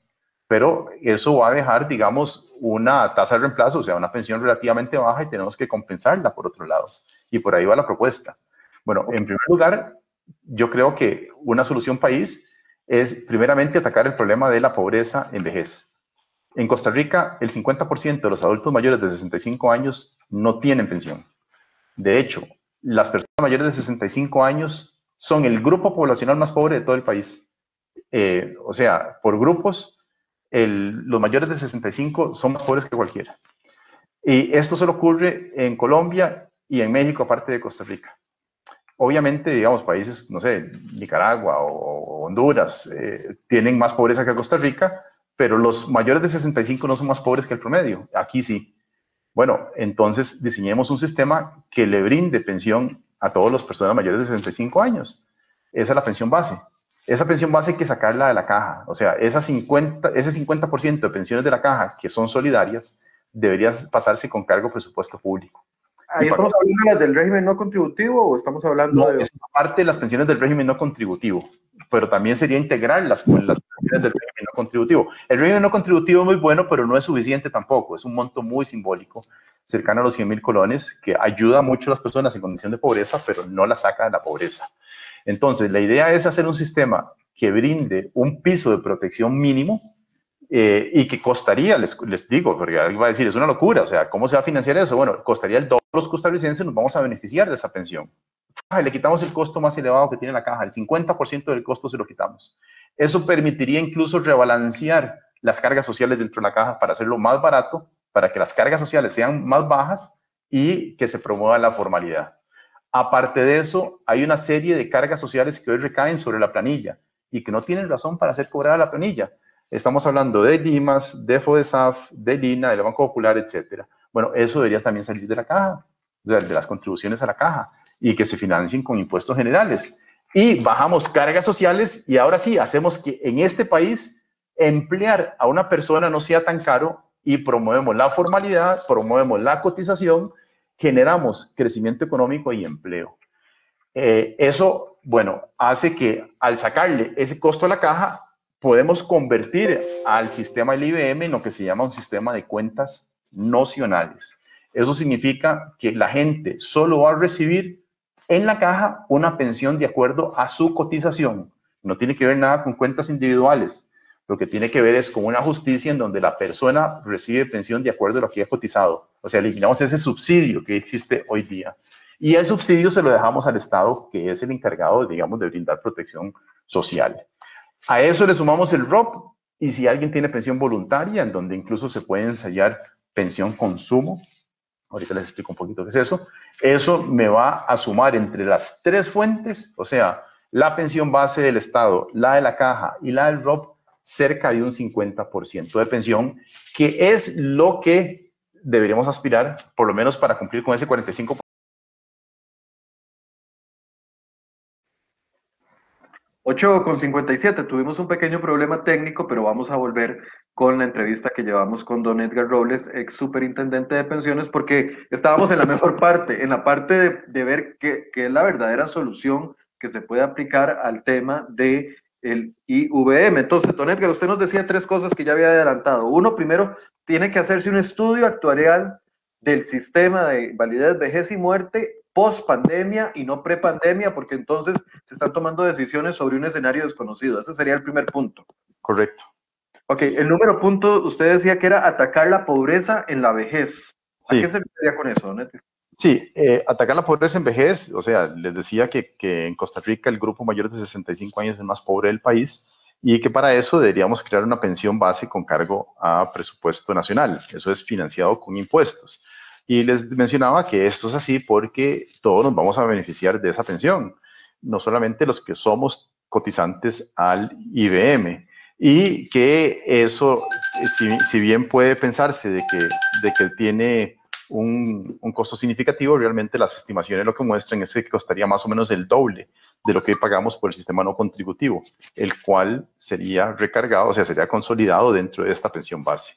pero eso va a dejar, digamos, una tasa de reemplazo, o sea, una pensión relativamente baja y tenemos que compensarla por otros lados. Y por ahí va la propuesta. Bueno, en primer lugar, yo creo que una solución país es primeramente atacar el problema de la pobreza en vejez. En Costa Rica, el 50% de los adultos mayores de 65 años no tienen pensión. De hecho, las personas mayores de 65 años son el grupo poblacional más pobre de todo el país. Eh, o sea, por grupos, los mayores de 65 son más pobres que cualquiera. Y esto solo ocurre en Colombia y en México, aparte de Costa Rica. Obviamente, digamos, países, no sé, Nicaragua o, Honduras, eh, tienen más pobreza que Costa Rica, pero los mayores de 65 no son más pobres que el promedio. Aquí sí. Bueno, entonces diseñemos un sistema que le brinde pensión a todas las personas mayores de 65 años. Esa es la pensión base esa pensión base hay que sacarla de la caja. O sea, esa 50, ese 50% de pensiones de la caja que son solidarias deberían pasarse con cargo presupuesto público. ¿Ahí estamos hablando del régimen no contributivo o estamos hablando de...? Es parte de las pensiones del régimen no contributivo, pero también sería integrar las, las pensiones del régimen no contributivo. El régimen no contributivo es muy bueno, pero no es suficiente tampoco. Es un monto muy simbólico, cercano a los 100 mil colones, que ayuda mucho a las personas en condición de pobreza, pero no la saca de la pobreza. Entonces, la idea es hacer un sistema que brinde un piso de protección mínimo eh, y que costaría, les, les, digo, porque alguien va a decir, es una locura, o sea, ¿cómo se va a financiar eso? Bueno, costaría el doble los costarricenses, nos vamos a beneficiar de esa pensión. Le quitamos el costo más elevado que tiene la caja, el 50% del costo se lo quitamos. Eso permitiría incluso rebalancear las cargas sociales dentro de la caja para hacerlo más barato, para que las cargas sociales sean más bajas y que se promueva la formalidad. Aparte de eso, hay una serie de cargas sociales que hoy recaen sobre la planilla y que no tienen razón para hacer cobrada la planilla. Estamos hablando de Limas, de FODESAF, de Lina, del Banco Popular, etcétera. Bueno, eso debería también salir de la caja, de las contribuciones a la caja y que se financien con impuestos generales. Y bajamos cargas sociales y ahora sí, hacemos que en este país emplear a una persona no sea tan caro y promovemos la formalidad, promovemos la cotización generamos crecimiento económico y empleo. Eh, eso, bueno, hace que al sacarle ese costo a la caja, podemos convertir al sistema del IBM en lo que se llama un sistema de cuentas nocionales. Eso significa que la gente solo va a recibir en la caja una pensión de acuerdo a su cotización. No tiene que ver nada con cuentas individuales. Lo que tiene que ver es con una justicia en donde la persona recibe pensión de acuerdo a lo que ha cotizado. O sea, eliminamos ese subsidio que existe hoy día. Y el subsidio se lo dejamos al Estado, que es el encargado, digamos, de brindar protección social. A eso le sumamos el ROP, y si alguien tiene pensión voluntaria, en donde incluso se puede ensayar pensión consumo, ahorita les explico un poquito qué es eso, eso me va a sumar entre las tres fuentes, o sea, la pensión base del Estado, la de la caja y la del ROP, cerca de un 50% de pensión, que es lo que deberíamos aspirar, por lo menos para cumplir con ese 45%. Ocho con 57, tuvimos un pequeño problema técnico, pero vamos a volver con la entrevista que llevamos con don Edgar Robles, ex superintendente de pensiones, porque estábamos en la mejor parte, en la parte de, de ver qué, es la verdadera solución que se puede aplicar al tema de el IVM. Entonces, don Edgar, usted nos decía tres cosas que ya había adelantado. Uno, primero, tiene que hacerse un estudio actuarial del sistema de validez, vejez y muerte post pandemia y no pre pandemia, porque entonces se están tomando decisiones sobre un escenario desconocido. Ese sería el primer punto. Correcto. Ok, el número punto, usted decía que era atacar la pobreza en la vejez. ¿A qué se refería con eso, don Edgar? Sí, eh, atacar la pobreza en vejez, o sea, les decía que, en Costa Rica el grupo mayor de 65 años es el más pobre del país y que para eso deberíamos crear una pensión base con cargo a presupuesto nacional. Eso es financiado con impuestos. Y les mencionaba que esto es así porque todos nos vamos a beneficiar de esa pensión, no solamente los que somos cotizantes al IBM. Y que eso, si, bien puede pensarse de que tiene un, costo significativo, realmente las estimaciones lo que muestran es que costaría más o menos el doble de lo que pagamos por el sistema no contributivo, el cual sería recargado, o sea, sería consolidado dentro de esta pensión base.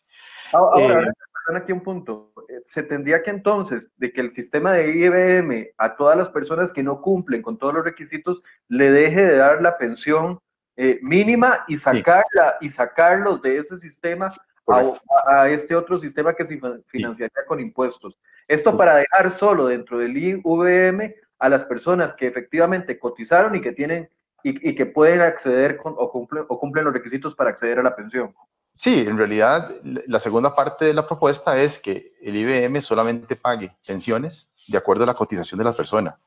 Ahora, eh, aquí un punto. Eh, se tendría que entonces, de que el sistema de IBM a todas las personas que no cumplen con todos los requisitos, le deje de dar la pensión eh, mínima y sacarla y sacarlos de ese sistema a, este otro sistema que se financiaría con impuestos. Esto para dejar solo dentro del IVM a las personas que efectivamente cotizaron y que tienen y, que pueden acceder o, cumplen, o cumplen los requisitos para acceder a la pensión. Sí, en realidad la segunda parte de la propuesta es que el IBM solamente pague pensiones de acuerdo a la cotización de la persona.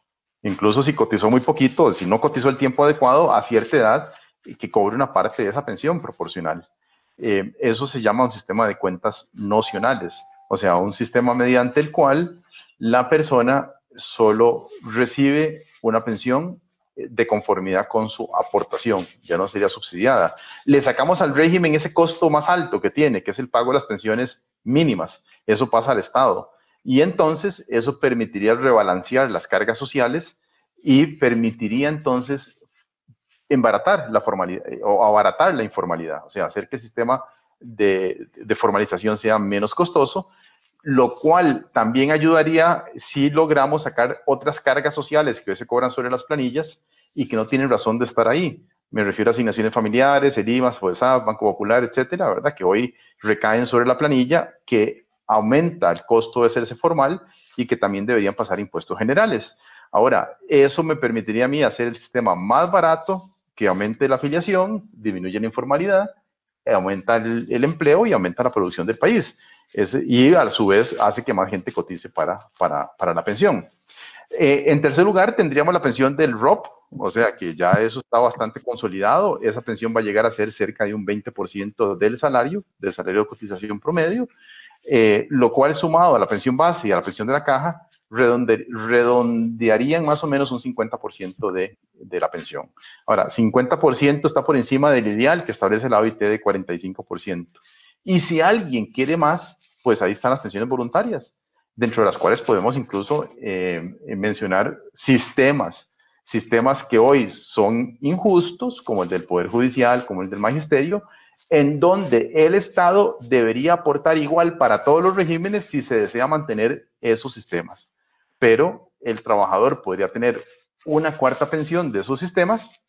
Incluso si cotizó muy poquito, si no cotizó el tiempo adecuado a cierta edad, que cobre una parte de esa pensión proporcional. Eh, eso se llama un sistema de cuentas nocionales, o sea, un sistema mediante el cual la persona solo recibe una pensión eh, de conformidad con su aportación, ya no sería subsidiada. Le sacamos al régimen ese costo más alto que tiene, que es el pago de las pensiones mínimas. Eso pasa al Estado. Y entonces eso permitiría rebalancear las cargas sociales y permitiría entonces embaratar la formalidad eh, o abaratar la informalidad, o sea, hacer que el sistema de, formalización sea menos costoso, lo cual también ayudaría si logramos sacar otras cargas sociales que hoy se cobran sobre las planillas y que no tienen razón de estar ahí. Me refiero a asignaciones familiares, el IMAS, FODESAP, Banco Popular, etcétera, ¿verdad? Que hoy recaen sobre la planilla, que aumenta el costo de hacerse formal y que también deberían pasar impuestos generales. Ahora, eso me permitiría a mí hacer el sistema más barato, que aumente la afiliación, disminuye la informalidad, aumenta el, empleo y aumenta la producción del país. y a su vez hace que más gente cotice para, para, la pensión. Eh, en tercer lugar, tendríamos la pensión del ROP, o sea que ya eso está bastante consolidado. Esa pensión va a llegar a ser cerca de un 20% del salario, del salario de cotización promedio, eh, lo cual sumado a la pensión base y a la pensión de la caja, redondearían más o menos un 50% de, de, la pensión. Ahora, 50% está por encima del ideal que establece la OIT de 45%. Y si alguien quiere más, pues ahí están las pensiones voluntarias, dentro de las cuales podemos incluso eh, mencionar sistemas, sistemas que hoy son injustos, como el del Poder Judicial, como el del Magisterio, en donde el Estado debería aportar igual para todos los regímenes si se desea mantener esos sistemas pero el trabajador podría tener una cuarta pensión de esos sistemas,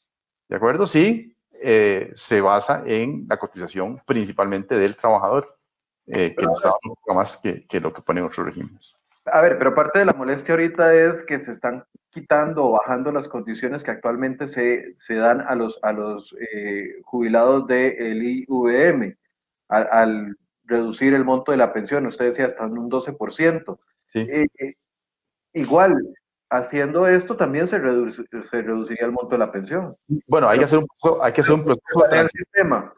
¿de acuerdo? Sí, eh, se basa en la cotización principalmente del trabajador, eh, que no está más que, que, lo que ponen otros regímenes. A ver, pero parte de la molestia ahorita es que se están quitando o bajando las condiciones que actualmente se, se dan a los, a los eh, jubilados del IVM al, al, reducir el monto de la pensión. Usted decía hasta un 12%. Sí. Igual, haciendo esto también se, se reduciría el monto de la pensión. Bueno, hay que hacer un, hay que hacer un proceso de transición.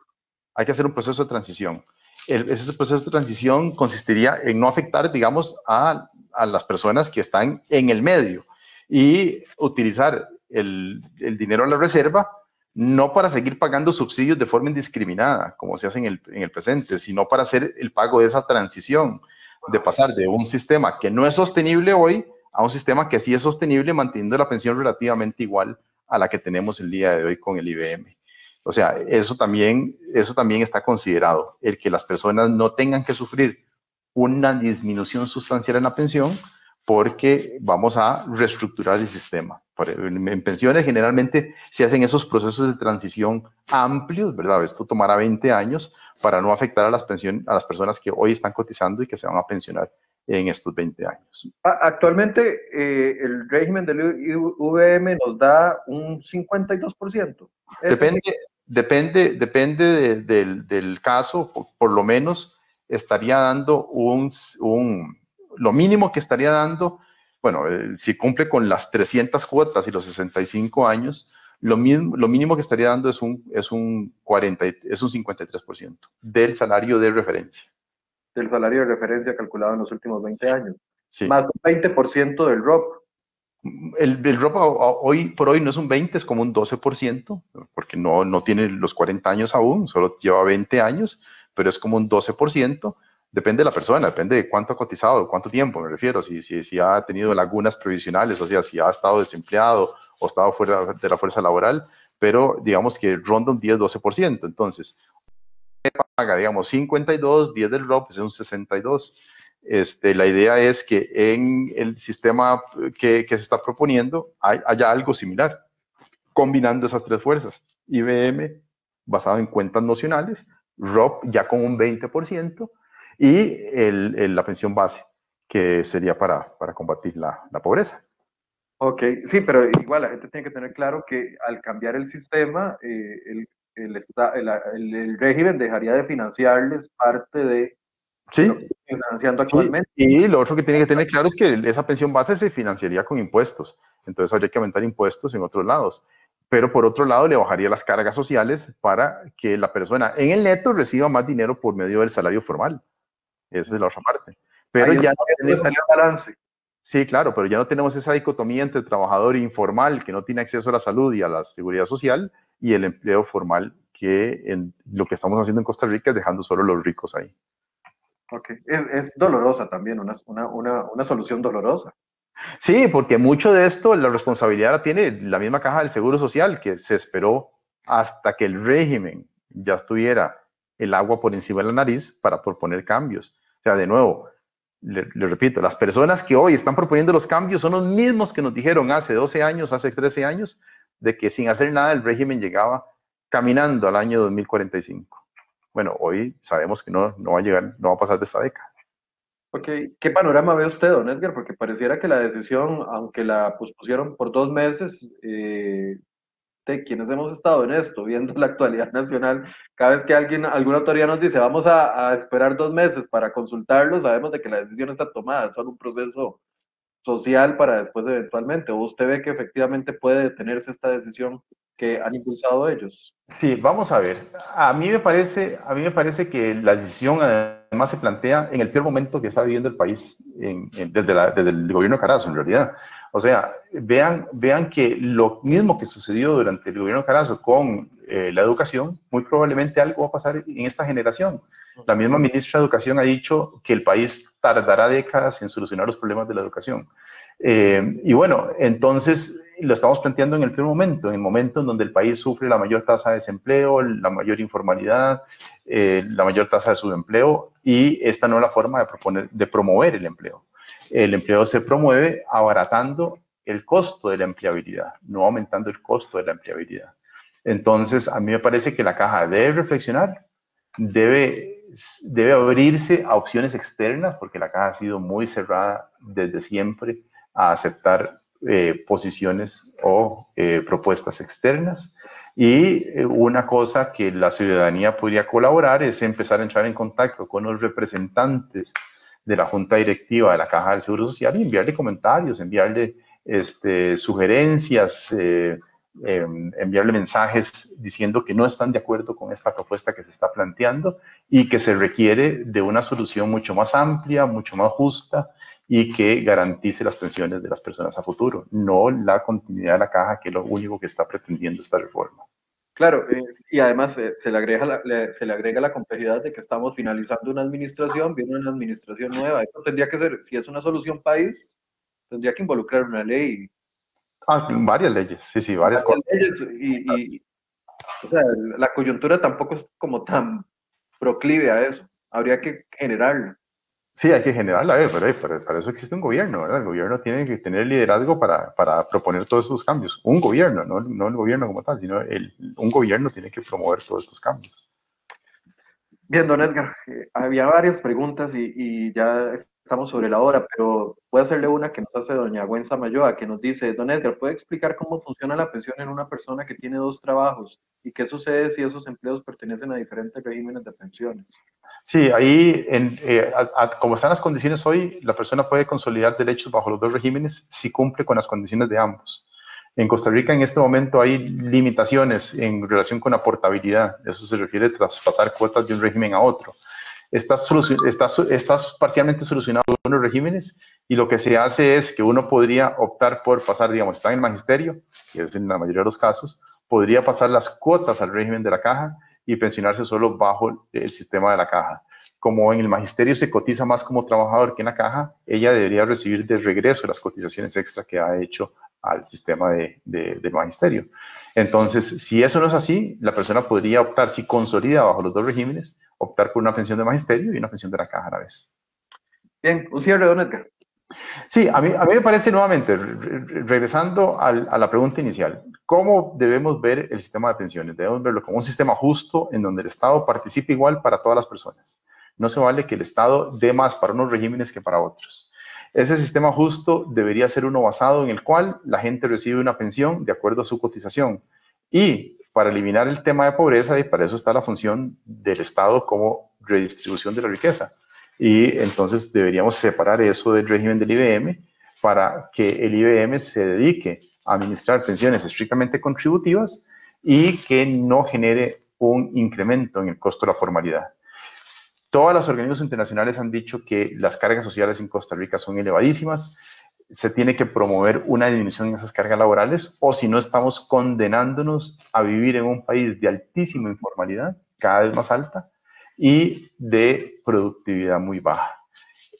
Hay que hacer un proceso de transición. ese proceso de transición consistiría en no afectar, digamos, a, a las personas que están en el medio y utilizar el, el dinero a la reserva no para seguir pagando subsidios de forma indiscriminada, como se hace en el, en el presente, sino para hacer el pago de esa transición, de pasar de un sistema que no es sostenible hoy a un sistema que sí es sostenible manteniendo la pensión relativamente igual a la que tenemos el día de hoy con el IBM. O sea, eso también, eso también está considerado, el que las personas no tengan que sufrir una disminución sustancial en la pensión porque vamos a reestructurar el sistema. En pensiones generalmente se hacen esos procesos de transición amplios, ¿verdad? Esto tomará 20 años para no afectar a las, pensiones, a las personas que hoy están cotizando y que se van a pensionar en estos 20 años. Actualmente eh, el régimen del VM nos da un 52%. Depende, depende, depende del, caso, por, lo menos estaría dando un, un, lo mínimo que estaría dando, bueno, eh, si cumple con las 300 cuotas y los 65 años, lo, mismo, lo mínimo que estaría dando es un, es un, 40, es un 53% del salario de referencia del salario de referencia calculado en los últimos 20 años. Más un 20% del ROP. El, el, ROP hoy por hoy no es un 20, es como un 12%, porque no, no tiene los 40 años aún, solo lleva 20 añs, pero es como un 12%. Depende de la persona, depende de cuánto ha cotizado, cuánto tiempo me refiero, si, si, si ha tenido lagunas previsionales, o sea, si ha estado desempleado o estado fuera de la fuerza laboral, pero digamos que ronda un 10-12%. Entonces, paga, digamos, 52, 10 del ROP es un 62. Este, la idea es que en el sistema que, que se está proponiendo hay, haya algo similar, combinando esas tres fuerzas. IBM basado en cuentas nocionales, ROP ya con un 20% y el, la pensión base, que sería para, para combatir la, la pobreza. Ok, sí, pero igual la gente tiene que tener claro que al cambiar el sistema, eh, el, el, el, régimen dejaría de financiarles parte de sí. lo que están financiando actualmente. Y, lo otro que tiene que tener claro es que esa pensión base se financiaría con impuestos. Entonces habría que aumentar impuestos en otros lados. Pero por otro lado, le bajaría las cargas sociales para que la persona en el neto reciba más dinero por medio del salario formal. Esa es la otra parte. Pero ya no balance. Sí, claro, pero ya no tenemos esa dicotomía entre trabajador informal que no tiene acceso a la salud y a la seguridad social y el empleo formal, que en lo que estamos haciendo en Costa Rica es dejando solo los ricos ahí. Ok, es, dolorosa también, una, una, una, solución dolorosa. Sí, porque mucho de esto, la responsabilidad la tiene la misma caja del Seguro Social, que se esperó hasta que el régimen ya estuviera el agua por encima de la nariz para proponer cambios. O sea, de nuevo, le, le, repito, las personas que hoy están proponiendo los cambios son los mismos que nos dijeron hace 12 años, hace 13 años, de que sin hacer nada el régimen llegaba caminando al año 2045. Bueno, hoy sabemos que no, no va a llegar, no va a pasar de esta década. Ok, ¿qué panorama ve usted, don Edgar? Porque pareciera que la decisión, aunque la pospusieron por dos meses, eh, de quienes hemos estado en esto, viendo la actualidad nacional, cada vez que alguien, alguna autoridad nos dice vamos a, esperar dos meses para consultarlo, sabemos de que la decisión está tomada, es un proceso social para después eventualmente? ¿O usted ve que efectivamente puede detenerse esta decisión que han impulsado ellos? Sí, vamos a ver. A mí me parece, a mí me parece que la decisión además se plantea en el peor momento que está viviendo el país desde, desde, el gobierno Carazo, en realidad. O sea, vean, vean que lo mismo que sucedió durante el gobierno Carazo con eh, la educación, muy probablemente algo va a pasar en esta generación. La misma ministra de Educación ha dicho que el país tardará décadas en solucionar los problemas de la educación. Eh, y bueno, entonces lo estamos planteando en el primer momento, en el momento en donde el país sufre la mayor tasa de desempleo, la mayor informalidad, eh, la mayor tasa de subempleo, y esta no es la forma de, de promover el empleo. El empleo se promueve abaratando el costo de la empleabilidad, no aumentando el costo de la empleabilidad. Entonces, a mí me parece que la caja debe reflexionar, debe debe abrirse a opciones externas, porque la caja ha sido muy cerrada desde siempre a aceptar eh, posiciones o eh, propuestas externas. Y eh, una cosa que la ciudadanía podría colaborar es empezar a entrar en contacto con los representantes de la Junta Directiva de la Caja del Seguro Social y enviarle comentarios, enviarle este, sugerencias, Em, enviarle mensajes diciendo que no están de acuerdo con esta propuesta que se está planteando y que se requiere de una solución mucho más amplia, mucho más justa y que garantice las pensiones de las personas a futuro, no la continuidad de la caja, que es lo único que está pretendiendo esta reforma. Claro, y además eh, se, le agrega la, se le agrega la complejidad de que estamos finalizando una administración, viene una administración nueva. Esto tendría que ser, si es una solución país, tendría que involucrar una ley. Ah, varias leyes, sí, sí, varias, cosas. Leyes y, o sea, la coyuntura tampoco es como tan proclive a eso. Habría que generarla. Sí, hay que generarla, pero, para eso existe un gobierno, ¿verdad? El gobierno tiene que tener liderazgo para, para proponer todos estos cambios. Un gobierno, no, no el gobierno como tal, sino el, un gobierno tiene que promover todos estos cambios. Bien, don Edgar, eh, había varias preguntas y, ya estamos sobre la hora, pero voy a hacerle una que nos hace doña Gwen Samayoa, que nos dice, don Edgar, ¿puede explicar cómo funciona la pensión en una persona que tiene dos trabajos? ¿Y qué sucede si esos empleos pertenecen a diferentes regímenes de pensiones? Sí, ahí, en, eh, como están las condiciones hoy, la persona puede consolidar derechos bajo los dos regímenes si cumple con las condiciones de ambos. En Costa Rica en este momento hay limitaciones en relación con la portabilidad. Eso se refiere a traspasar cuotas de un régimen a otro. Está, está, parcialmente solucionado en los regímenes y lo que se hace es que uno podría optar por pasar, digamos, está en el magisterio, que es en la mayoría de los casos, podría pasar las cuotas al régimen de la caja y pensionarse solo bajo el sistema de la caja. Como en el magisterio se cotiza más como trabajador que en la caja, ella debería recibir de regreso las cotizaciones extra que ha hecho al sistema de, de, magisterio. Entonces, si eso no es así, la persona podría optar, si consolida bajo los dos regímenes, optar por una pensión de magisterio y una pensión de la caja a la vez. Bien, un cierre, don Edgar. Sí, a mí, a mí me parece nuevamente, regresando a la pregunta inicial, ¿cómo debemos ver el sistema de pensiones? Debemos verlo como un sistema justo en donde el Estado participe igual para todas las personas. No se vale que el Estado dé más para unos regímenes que para otros. Ese sistema justo debería ser uno basado en el cual la gente recibe una pensión de acuerdo a su cotización. Y para eliminar el tema de pobreza, y para eso está la función del Estado como redistribución de la riqueza. Y entonces deberíamos separar eso del régimen del IBM para que el IBM se dedique a administrar pensiones estrictamente contributivas y que no genere un incremento en el costo de la formalidad. Todas las organismos internacionales han dicho que las cargas sociales en Costa Rica son elevadísimas, se tiene que promover una disminución en esas cargas laborales o si no estamos condenándonos a vivir en un país de altísima informalidad, cada vez más alta, y de productividad muy baja.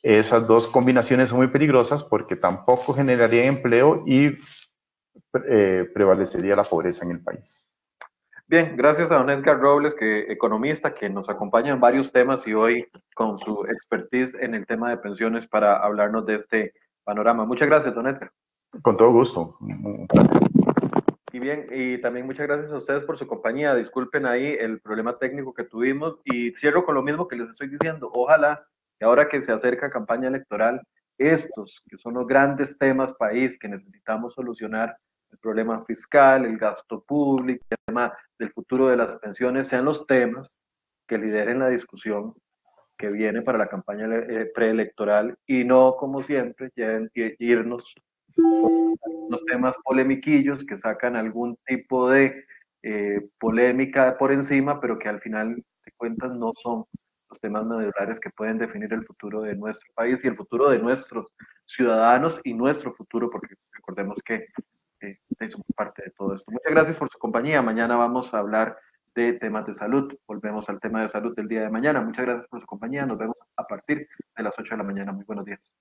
Esas dos combinaciones son muy peligrosas porque tampoco generaría empleo y eh, prevalecería la pobreza en el país. Bien, gracias a don Edgar Robles, que economista, que nos acompaña en varios temas y hoy con su expertise en el tema de pensiones para hablarnos de este panorama. Muchas gracias, don Edgar. Con todo gusto. Un placer. Y bien, y también muchas gracias a ustedes por su compañía. Disculpen ahí el problema técnico que tuvimos y cierro con lo mismo que les estoy diciendo. Ojalá que ahora que se acerca campaña electoral, estos que son los grandes temas país que necesitamos solucionar, el problema fiscal, el gasto público, el tema del futuro de las pensiones sean los temas que lideren la discusión que viene para la campaña eh, preelectoral y no, como siempre, irnos los temas polemiquillos que sacan algún tipo de eh, polémica por encima, pero que al final de cuentas no son los temas medulares que pueden definir el futuro de nuestro país y el futuro de nuestros ciudadanos y nuestro futuro, porque recordemos que eh, parte de todo esto. Muchas gracias por su compañía. Mañana vamos a hablar de temas de salud. Volvemos al tema de salud del día de mañana. Muchas gracias por su compañía. Nos vemos a partir de las 8 de la mañana. Muy buenos días.